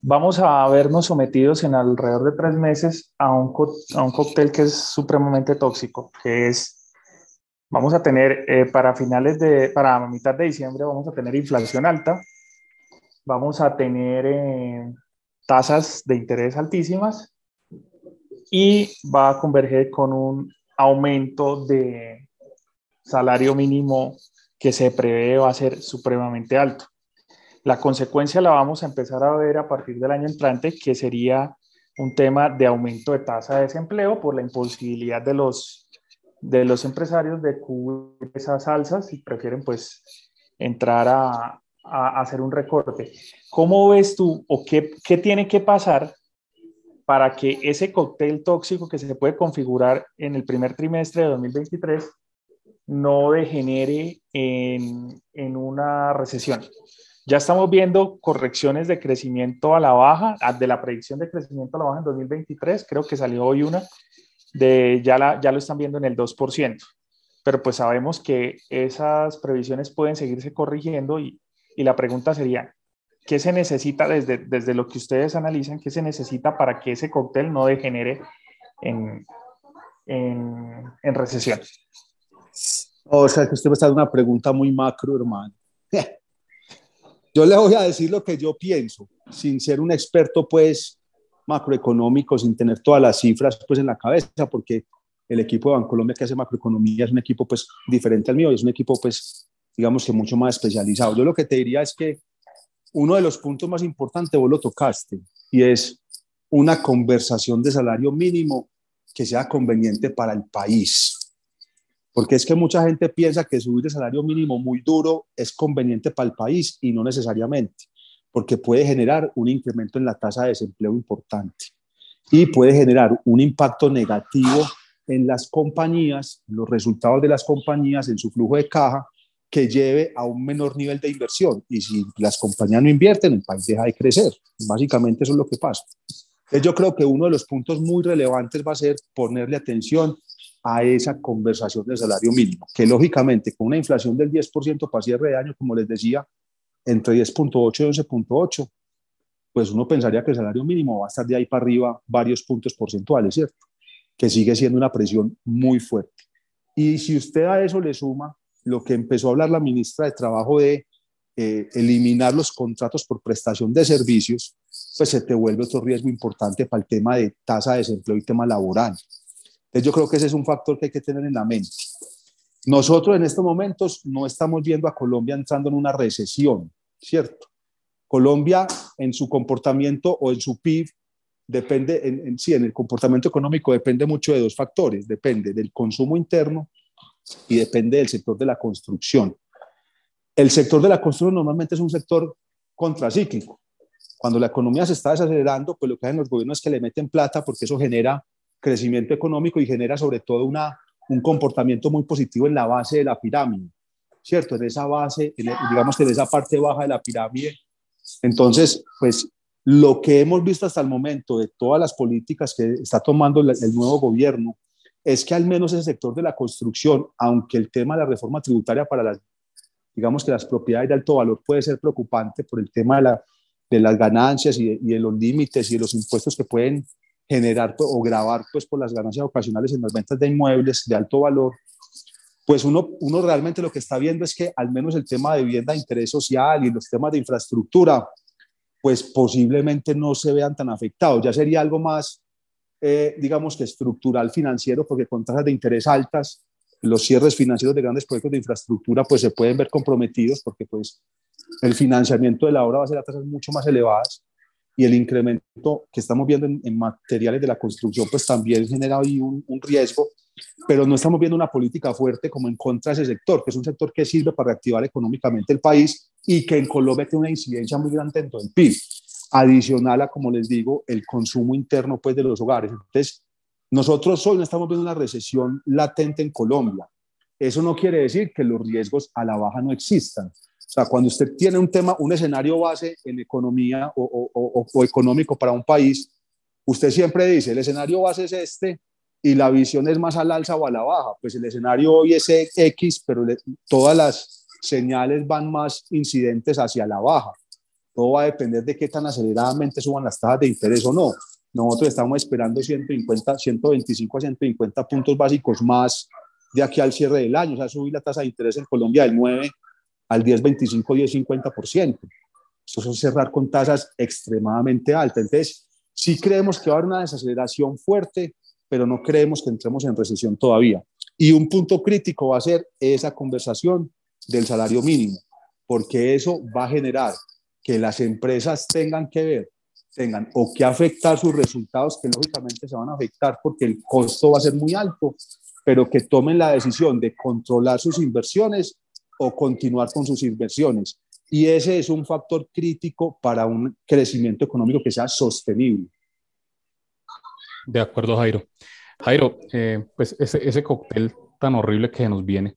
Speaker 4: vamos a vernos sometidos en alrededor de tres meses a un, a un cóctel que es supremamente tóxico, que es, vamos a tener eh, para finales de, para mitad de diciembre, vamos a tener inflación alta, vamos a tener eh, tasas de interés altísimas y va a converger con un aumento de salario mínimo que se prevé va a ser supremamente alto. La consecuencia la vamos a empezar a ver a partir del año entrante, que sería un tema de aumento de tasa de desempleo por la imposibilidad de los, de los empresarios de cubrir esas alzas y prefieren pues entrar a, a hacer un recorte. ¿Cómo ves tú o qué, qué tiene que pasar para que ese cóctel tóxico que se puede configurar en el primer trimestre de 2023 no degenere en, en una recesión? Ya estamos viendo correcciones de crecimiento a la baja, de la predicción de crecimiento a la baja en 2023, creo que salió hoy una, de, ya, la, ya lo están viendo en el 2%, pero pues sabemos que esas previsiones pueden seguirse corrigiendo y, y la pregunta sería, ¿qué se necesita desde, desde lo que ustedes analizan, qué se necesita para que ese cóctel no degenere en, en, en recesión?
Speaker 6: O sea, que usted me está dando una pregunta muy macro, hermano. Yo le voy a decir lo que yo pienso, sin ser un experto, pues, macroeconómico, sin tener todas las cifras, pues, en la cabeza, porque el equipo de Bancolombia que hace macroeconomía es un equipo, pues, diferente al mío, es un equipo, pues, digamos que mucho más especializado. Yo lo que te diría es que uno de los puntos más importantes, vos lo tocaste, y es una conversación de salario mínimo que sea conveniente para el país. Porque es que mucha gente piensa que subir el salario mínimo muy duro es conveniente para el país y no necesariamente, porque puede generar un incremento en la tasa de desempleo importante y puede generar un impacto negativo en las compañías, los resultados de las compañías, en su flujo de caja, que lleve a un menor nivel de inversión. Y si las compañías no invierten, el país deja de crecer. Básicamente eso es lo que pasa. Entonces yo creo que uno de los puntos muy relevantes va a ser ponerle atención a esa conversación del salario mínimo, que lógicamente con una inflación del 10% para cierre de año, como les decía, entre 10.8 y 11.8, pues uno pensaría que el salario mínimo va a estar de ahí para arriba varios puntos porcentuales, ¿cierto? Que sigue siendo una presión muy fuerte. Y si usted a eso le suma lo que empezó a hablar la ministra de Trabajo de eh, eliminar los contratos por prestación de servicios, pues se te vuelve otro riesgo importante para el tema de tasa de desempleo y tema laboral. Entonces yo creo que ese es un factor que hay que tener en la mente. Nosotros en estos momentos no estamos viendo a Colombia entrando en una recesión, ¿cierto? Colombia en su comportamiento o en su PIB depende, en, sí, en el comportamiento económico depende mucho de dos factores, depende del consumo interno y depende del sector de la construcción. El sector de la construcción normalmente es un sector contracíclico. Cuando la economía se está desacelerando, pues lo que hacen los gobiernos es que le meten plata porque eso genera crecimiento económico y genera sobre todo una, un comportamiento muy positivo en la base de la pirámide, ¿cierto? En esa base, digamos que en esa parte baja de la pirámide. Entonces, pues lo que hemos visto hasta el momento de todas las políticas que está tomando el, el nuevo gobierno es que al menos el sector de la construcción, aunque el tema de la reforma tributaria para las, digamos que las propiedades de alto valor puede ser preocupante por el tema de, la, de las ganancias y de, y de los límites y de los impuestos que pueden generar pues, o grabar pues por las ganancias ocasionales en las ventas de inmuebles de alto valor, pues uno, uno realmente lo que está viendo es que al menos el tema de vivienda de interés social y los temas de infraestructura, pues posiblemente no se vean tan afectados. Ya sería algo más, eh, digamos que estructural financiero, porque con tasas de interés altas, los cierres financieros de grandes proyectos de infraestructura pues se pueden ver comprometidos porque pues el financiamiento de la obra va a ser a tasas mucho más elevadas y el incremento que estamos viendo en, materiales de la construcción, pues también genera ahí un, un, riesgo, pero no estamos viendo una política fuerte como en contra de ese sector, que es un sector que sirve para reactivar económicamente el país y que en Colombia tiene una incidencia muy grande dentro del PIB, adicional a, como les digo, el consumo interno pues de los hogares. Entonces, nosotros hoy no estamos viendo una recesión latente en Colombia. Eso no quiere decir que los riesgos a la baja no existan. O sea, cuando usted tiene un tema, un escenario base en economía o, o, o, o, económico para un país, usted siempre dice, el escenario base es este y la visión es más al alza o a la baja. Pues el escenario hoy es X, pero todas las señales van más incidentes hacia la baja. Todo va a depender de qué tan aceleradamente suban las tasas de interés o no. Nosotros estamos esperando 150, 125 a 150 puntos básicos más de aquí al cierre del año. O sea, subir la tasa de interés en Colombia del 9 al 10, 25, 10, 50%. Eso es cerrar con tasas extremadamente altas. Entonces, sí creemos que va a haber una desaceleración fuerte, pero no creemos que entremos en recesión todavía. Y un punto crítico va a ser esa conversación del salario mínimo, porque eso va a generar que las empresas tengan que ver, tengan o que afectar sus resultados, que lógicamente se van a afectar porque el costo va a ser muy alto, pero que tomen la decisión de controlar sus inversiones o continuar con sus inversiones. Y ese es un factor crítico para un crecimiento económico que sea sostenible.
Speaker 2: De acuerdo, Jairo. Jairo, eh, pues ese, ese, cóctel tan horrible que nos viene,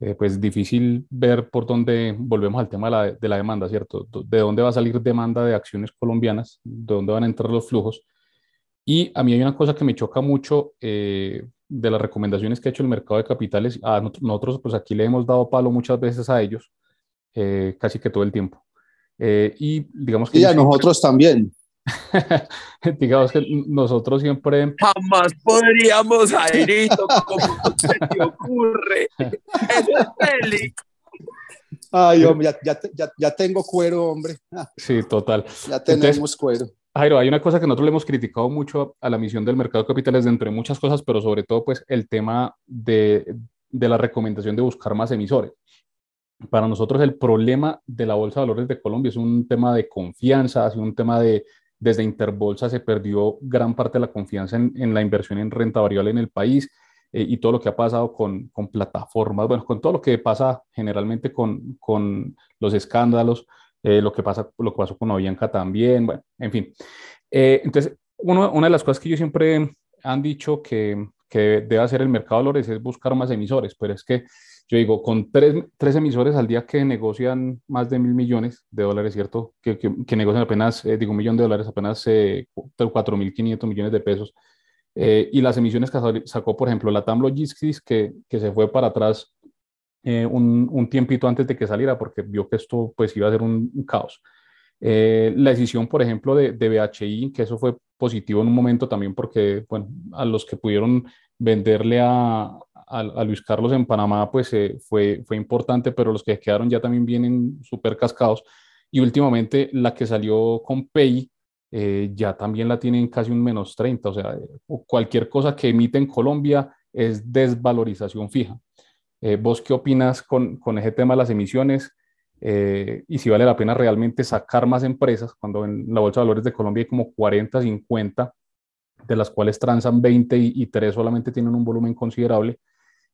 Speaker 2: eh, pues difícil ver por dónde volvemos al tema de la, de la, demanda, ¿cierto? De dónde va a salir demanda de acciones colombianas, de dónde van a entrar los flujos. Y a mí hay una cosa que me choca mucho eh, de las recomendaciones que ha hecho el mercado de capitales. A nosotros, pues aquí le hemos dado palo muchas veces a ellos, casi que todo el tiempo. y digamos que...
Speaker 6: Y a nosotros también.
Speaker 2: Digamos que nosotros siempre...
Speaker 5: Jamás podríamos, Jairito, como se te ocurre? Es
Speaker 6: Ay, hombre, ya, ya, ya, tengo cuero, hombre.
Speaker 2: Sí, total.
Speaker 6: Ya tenemos cuero.
Speaker 2: Jairo, hay una cosa que nosotros le hemos criticado mucho a la misión del mercado de capitales, dentro de muchas cosas, pero sobre todo, pues, el tema de, de la recomendación de buscar más emisores. Para nosotros el problema de la Bolsa de Valores de Colombia es un tema de confianza, es un tema de desde Interbolsa se perdió gran parte de la confianza en, la inversión en renta variable en el país eh, y todo lo que ha pasado con, plataformas, bueno, con todo lo que pasa generalmente con, los escándalos, eh, lo, que pasa, lo que pasó con Avianca también, bueno, en fin. Eh, entonces, una de las cosas que yo siempre han dicho que, que debe hacer el mercado de valores es buscar más emisores, pero es que yo digo, con tres, tres, emisores al día que negocian más de mil millones de dólares, ¿cierto? Que, que, negocian apenas, eh, digo, un millón de dólares, apenas eh, 4.500 millones de pesos. Eh, y las emisiones que sacó, por ejemplo, la TAM Logistics, que, que se fue para atrás eh, un, tiempito antes de que saliera, porque vio que esto pues iba a ser un, caos. la decisión, por ejemplo, de, de BHI, que eso fue positivo en un momento también porque, bueno, a los que pudieron venderle a, a, Luis Carlos en Panamá, pues eh, fue, fue importante, pero los que quedaron ya también vienen súper cascados. Y últimamente la que salió con Pay, eh, ya también la tienen casi un menos 30, o sea, eh, cualquier cosa que emite en Colombia es desvalorización fija. ¿Vos qué opinas con, con, ese tema de las emisiones? y si vale la pena realmente sacar más empresas, cuando en la Bolsa de Valores de Colombia hay como 40, 50, de las cuales transan 20 y, y 3 solamente tienen un volumen considerable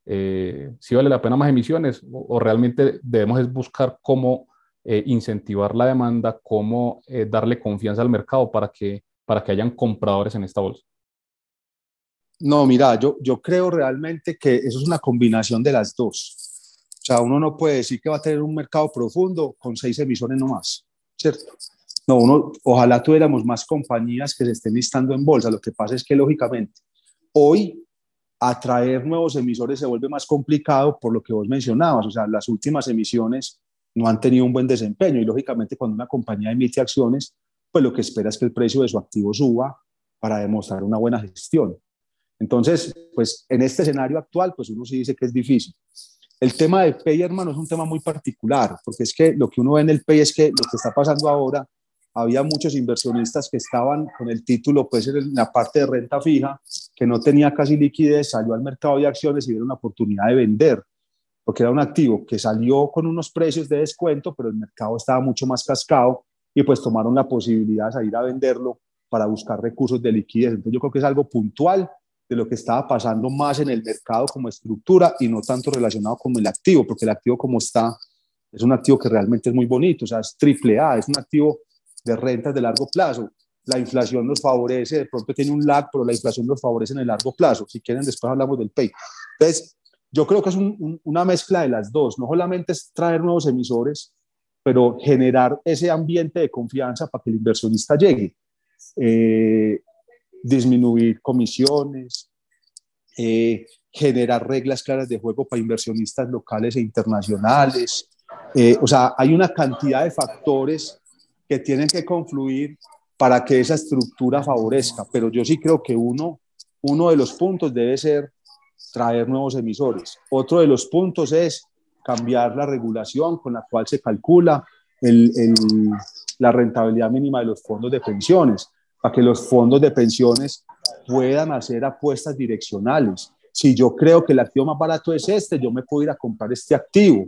Speaker 2: eh, si vale la pena más emisiones o, realmente debemos buscar cómo eh, incentivar la demanda, cómo eh, darle confianza al mercado para que, para que hayan compradores en esta bolsa.
Speaker 6: No, mira, yo, yo creo realmente que eso es una combinación de las dos. O sea, uno no puede decir que va a tener un mercado profundo con seis emisiones nomás, ¿cierto? No, uno, ojalá tuviéramos más compañías que se estén listando en bolsa. Lo que pasa es que, lógicamente, hoy atraer nuevos emisores se vuelve más complicado por lo que vos mencionabas, o sea, las últimas emisiones no han tenido un buen desempeño y lógicamente cuando una compañía emite acciones, pues lo que espera es que el precio de su activo suba para demostrar una buena gestión. Entonces, pues en este escenario actual, pues uno sí dice que es difícil. El tema de PEI, hermano, es un tema muy particular, porque es que lo que uno ve en el PEI es que lo que está pasando ahora había muchos inversionistas que estaban con el título, pues en la parte de renta fija, que no tenía casi liquidez, salió al mercado de acciones y vieron una oportunidad de vender, porque era un activo que salió con unos precios de descuento, pero el mercado estaba mucho más cascado y pues tomaron la posibilidad de salir a venderlo para buscar recursos de liquidez. Entonces yo creo que es algo puntual de lo que estaba pasando más en el mercado como estructura y no tanto relacionado con el activo, porque el activo como está es un activo que realmente es muy bonito, o sea, es triple A, es un activo de rentas de largo plazo. La inflación nos favorece, de pronto tiene un lag, pero la inflación nos favorece en el largo plazo. Si quieren, después hablamos del PEI. Entonces, yo creo que es una mezcla de las dos. No solamente es traer nuevos emisores, pero generar ese ambiente de confianza para que el inversionista llegue. Eh, disminuir comisiones, eh, generar reglas claras de juego para inversionistas locales e internacionales. Eh, o sea, hay una cantidad de factores que tienen que confluir para que esa estructura favorezca, pero yo sí creo que uno, uno de los puntos debe ser traer nuevos emisores. Otro de los puntos es cambiar la regulación con la cual se calcula la rentabilidad mínima de los fondos de pensiones, para que los fondos de pensiones puedan hacer apuestas direccionales. Si yo creo que el activo más barato es este, yo me puedo ir a comprar este activo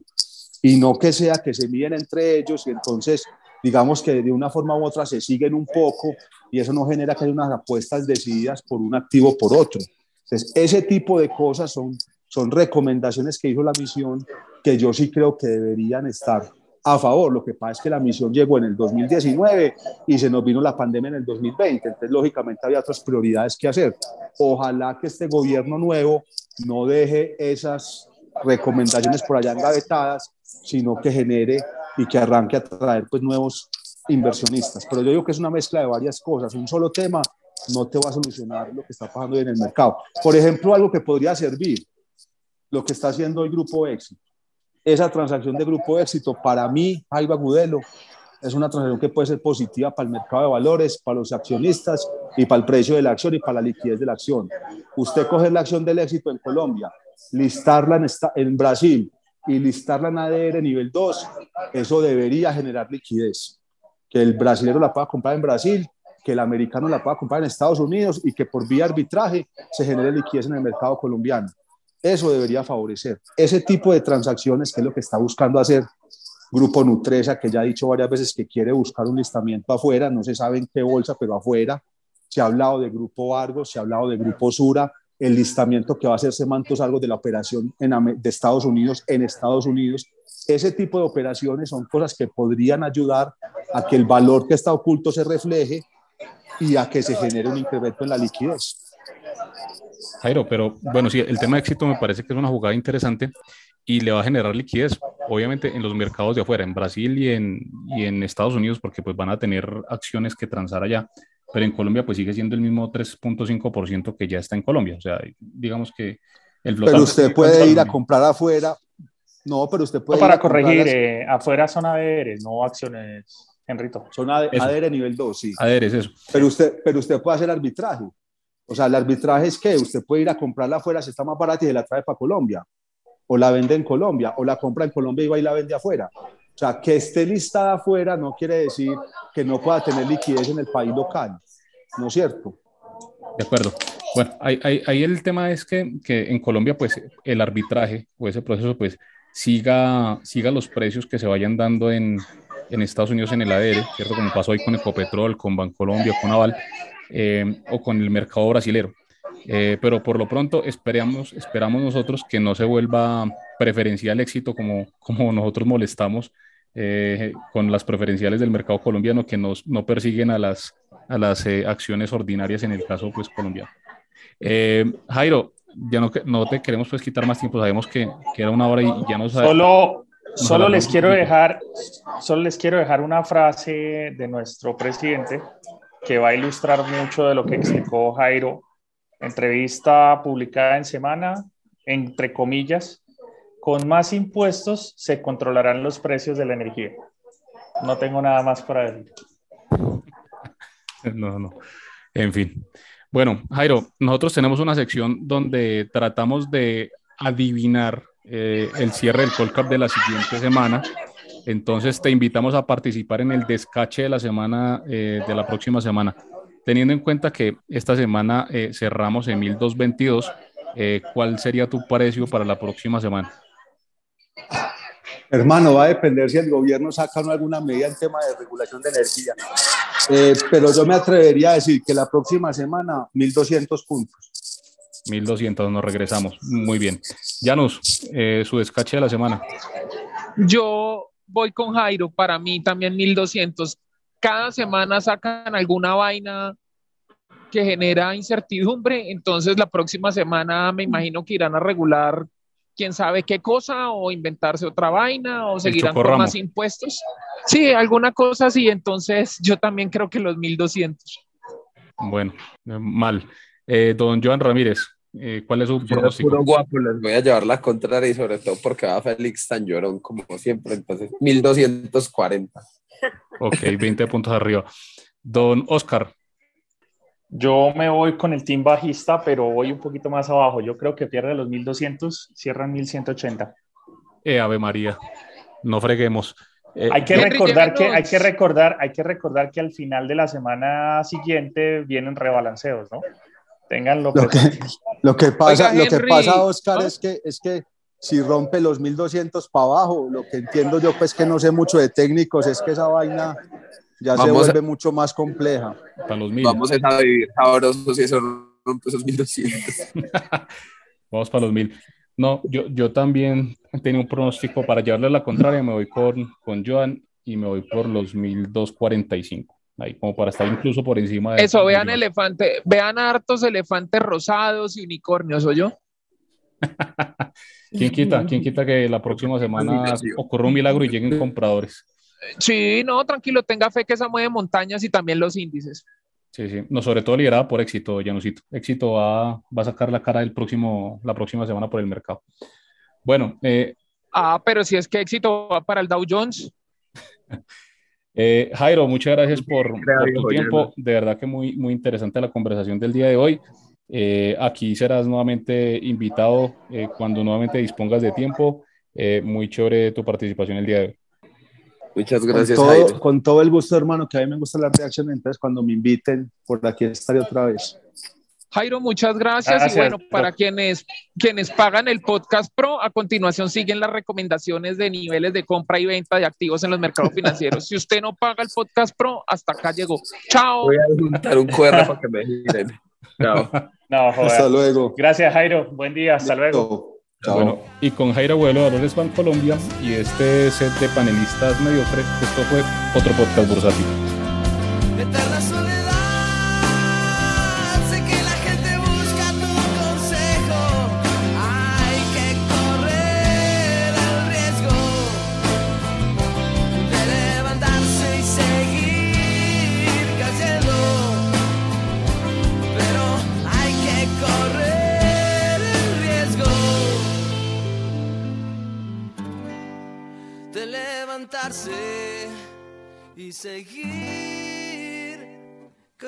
Speaker 6: y no que sea que se miden entre ellos y entonces digamos que de una forma u otra se siguen un poco y eso no genera que haya unas apuestas decididas por un activo por otro. Entonces, ese tipo de cosas son, son recomendaciones que hizo la misión que yo sí creo que deberían estar a favor. Lo que pasa es que la misión llegó en el 2019 y se nos vino la pandemia en el 2020. Entonces, lógicamente, había otras prioridades que hacer. Ojalá que este gobierno nuevo no deje esas recomendaciones por allá engavetadas, sino que genere y que arranque a traer pues, nuevos inversionistas. Pero yo digo que es una mezcla de varias cosas. Un solo tema no te va a solucionar lo que está pasando en el mercado. Por ejemplo, algo que podría servir, lo que está haciendo el Grupo Éxito esa transacción de grupo éxito, para mí, Jaiba Gudelo, es una transacción que puede ser positiva para el mercado de valores, para los accionistas y para el precio de la acción y para la liquidez de la acción. Usted coge la acción del éxito en Colombia, listarla en, en Brasil y listarla en ADR nivel 2, eso debería generar liquidez. Que el brasileño la pueda comprar en Brasil, que el americano la pueda comprar en Estados Unidos y que por vía arbitraje se genere liquidez en el mercado colombiano. Eso debería favorecer. Ese tipo de transacciones, que es lo que está buscando hacer Grupo Nutresa, que ya ha dicho varias veces que quiere buscar un listamiento afuera, no se sabe en qué bolsa, pero afuera. Se ha hablado de Grupo Argos, se ha hablado de Grupo Sura, el listamiento que va a hacerse Mantos Argos de la operación en, de Estados Unidos en Estados Unidos. Ese tipo de operaciones son cosas que podrían ayudar a que el valor que está oculto se refleje y a que se genere un incremento en la liquidez.
Speaker 2: Jairo, pero bueno, sí, el tema de éxito me parece que es una jugada interesante y le va a generar liquidez, obviamente en los mercados de afuera, en Brasil y en, y en Estados Unidos, porque pues van a tener acciones que transar allá, pero en Colombia pues sigue siendo el mismo 3.5% que ya está en Colombia, o sea, digamos que el
Speaker 6: Pero usted puede ir a comprar afuera, no, pero usted puede...
Speaker 4: No, para corregir, eh, afuera son ADR, no acciones, Enrito.
Speaker 6: Son ADR nivel 2, sí.
Speaker 2: ADR es eso.
Speaker 6: Pero usted, pero usted puede hacer arbitraje. O sea, el arbitraje es que usted puede ir a comprarla afuera si está más barata y se la trae para Colombia, o la vende en Colombia, o la compra en Colombia y va y la vende afuera. O sea, que esté listada afuera no quiere decir que no pueda tener liquidez en el país local, ¿no es cierto?
Speaker 2: De acuerdo. Bueno, ahí, ahí, el tema es que, que, en Colombia, pues, el arbitraje o ese proceso, pues, siga, siga los precios que se vayan dando en, en Estados Unidos en el ADR, ¿cierto? Como pasó ahí con Ecopetrol, con Bancolombia, con Aval, eh, o con el mercado brasilero. Eh, pero por lo pronto esperamos, esperamos nosotros que no se vuelva preferencial éxito como, como nosotros molestamos eh, con las preferenciales del mercado colombiano que nos, no persiguen a las, a las acciones ordinarias en el caso pues colombiano. Jairo, ya no, no te queremos pues quitar más tiempo, sabemos que, que era una hora y ya no sabemos.
Speaker 4: Solo, solo les quiero dejar, solo les quiero dejar una frase de nuestro presidente que va a ilustrar mucho de lo que explicó Jairo. Entrevista publicada en semana, entre comillas, con más impuestos se controlarán los precios de la energía. No tengo nada más para decir.
Speaker 2: No, no. En fin. Bueno, Jairo, nosotros tenemos una sección donde tratamos de adivinar eh, el cierre del Colcap de la siguiente semana entonces te invitamos a participar en el descache de la semana, eh, de la próxima semana. Teniendo en cuenta que esta semana eh, cerramos en 1222, eh, ¿cuál sería tu precio para la próxima semana?
Speaker 6: Hermano, va a depender si el gobierno saca alguna medida en tema de regulación de energía. pero yo me atrevería a decir que la próxima semana 1200 puntos.
Speaker 2: 1200, nos regresamos. Muy bien. Janus, su descache de la semana.
Speaker 3: Yo voy con Jairo, para mí también 1200. Cada semana sacan alguna vaina que genera incertidumbre, entonces la próxima semana me imagino que irán a regular quién sabe qué cosa o inventarse otra vaina o seguirán con más impuestos. Sí, alguna cosa así, entonces yo también creo que los 1200.
Speaker 2: Bueno, mal. Eh, don Joan Ramírez, eh, ¿cuál es su pronóstico?
Speaker 5: puro guapo les voy a llevar la contraria y sobre todo porque va Félix tan llorón como siempre, entonces 1240.
Speaker 2: Ok, 20 puntos arriba. Don Oscar,
Speaker 4: Yo me voy con el team bajista, pero voy un poquito más abajo. Yo creo que pierde los 1200, cierran 1180.
Speaker 2: eh, Ave María, no freguemos. Eh,
Speaker 4: Hay que
Speaker 3: Henry,
Speaker 4: recordar que hay que recordar, hay que recordar que al final de la semana siguiente vienen rebalanceos, ¿no? Ténganlo
Speaker 6: Lo que, lo que pasa,
Speaker 3: Oiga,
Speaker 6: lo que pasa Oscar,
Speaker 3: ¿no?
Speaker 6: es que, es que si rompe los 1200 para abajo, lo que entiendo yo, pues que no sé mucho de técnicos, es que esa vaina ya se
Speaker 5: a-
Speaker 6: vuelve mucho más compleja.
Speaker 2: para los mil.
Speaker 5: Vamos a vivir sabrosos y eso rompe esos 1200.
Speaker 2: Vamos para los mil. No, yo, yo también tenía un pronóstico para llevarle la contraria. Me voy con, con Joan y me voy por los 1245. Ahí, como para estar incluso por encima de.
Speaker 3: Eso, vean elefante, vean hartos elefantes rosados y unicornios, ¿o yo?
Speaker 2: ¿Quién quita? ¿Quién quita que la próxima semana ocurra un milagro y lleguen compradores?
Speaker 3: Sí, no, tranquilo, tenga fe que esa mueve montañas y también los índices.
Speaker 2: Sí, sí. No, sobre todo liderada por éxito, Janusito. Éxito va, va a sacar la cara el próximo, la próxima semana por el mercado. Bueno, eh,
Speaker 3: Ah, pero si es que éxito va para el Dow Jones.
Speaker 2: Eh, Jairo, muchas gracias por, por tu tiempo. De verdad que muy, muy interesante la conversación del día de hoy. Eh, aquí serás nuevamente invitado eh, cuando nuevamente dispongas de tiempo. Eh, muy chévere tu participación el día de hoy.
Speaker 5: Muchas
Speaker 6: Con
Speaker 5: gracias,
Speaker 6: todo,
Speaker 5: Jairo.
Speaker 6: con todo el gusto, hermano, que a mí me gusta la reacción, entonces cuando me inviten, por aquí estaré otra vez.
Speaker 3: Jairo, muchas gracias.
Speaker 4: Gracias,
Speaker 3: y bueno, para quienes, quienes pagan el podcast Pro, a continuación siguen las recomendaciones de niveles de compra y venta de activos en los mercados financieros. Si usted no paga el podcast Pro, hasta acá llegó. Chao.
Speaker 5: Voy a juntar un QR para que me giren. Chao.
Speaker 4: No, joder.
Speaker 6: Hasta luego.
Speaker 4: Gracias, Jairo. Buen día. Hasta luego.
Speaker 6: Listo. Chao.
Speaker 2: Bueno, y con Jairo Abuelo de Valores Bancolombia y este set de panelistas mediocre, esto fue otro podcast bursátil.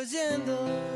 Speaker 1: Y seguir cayendo.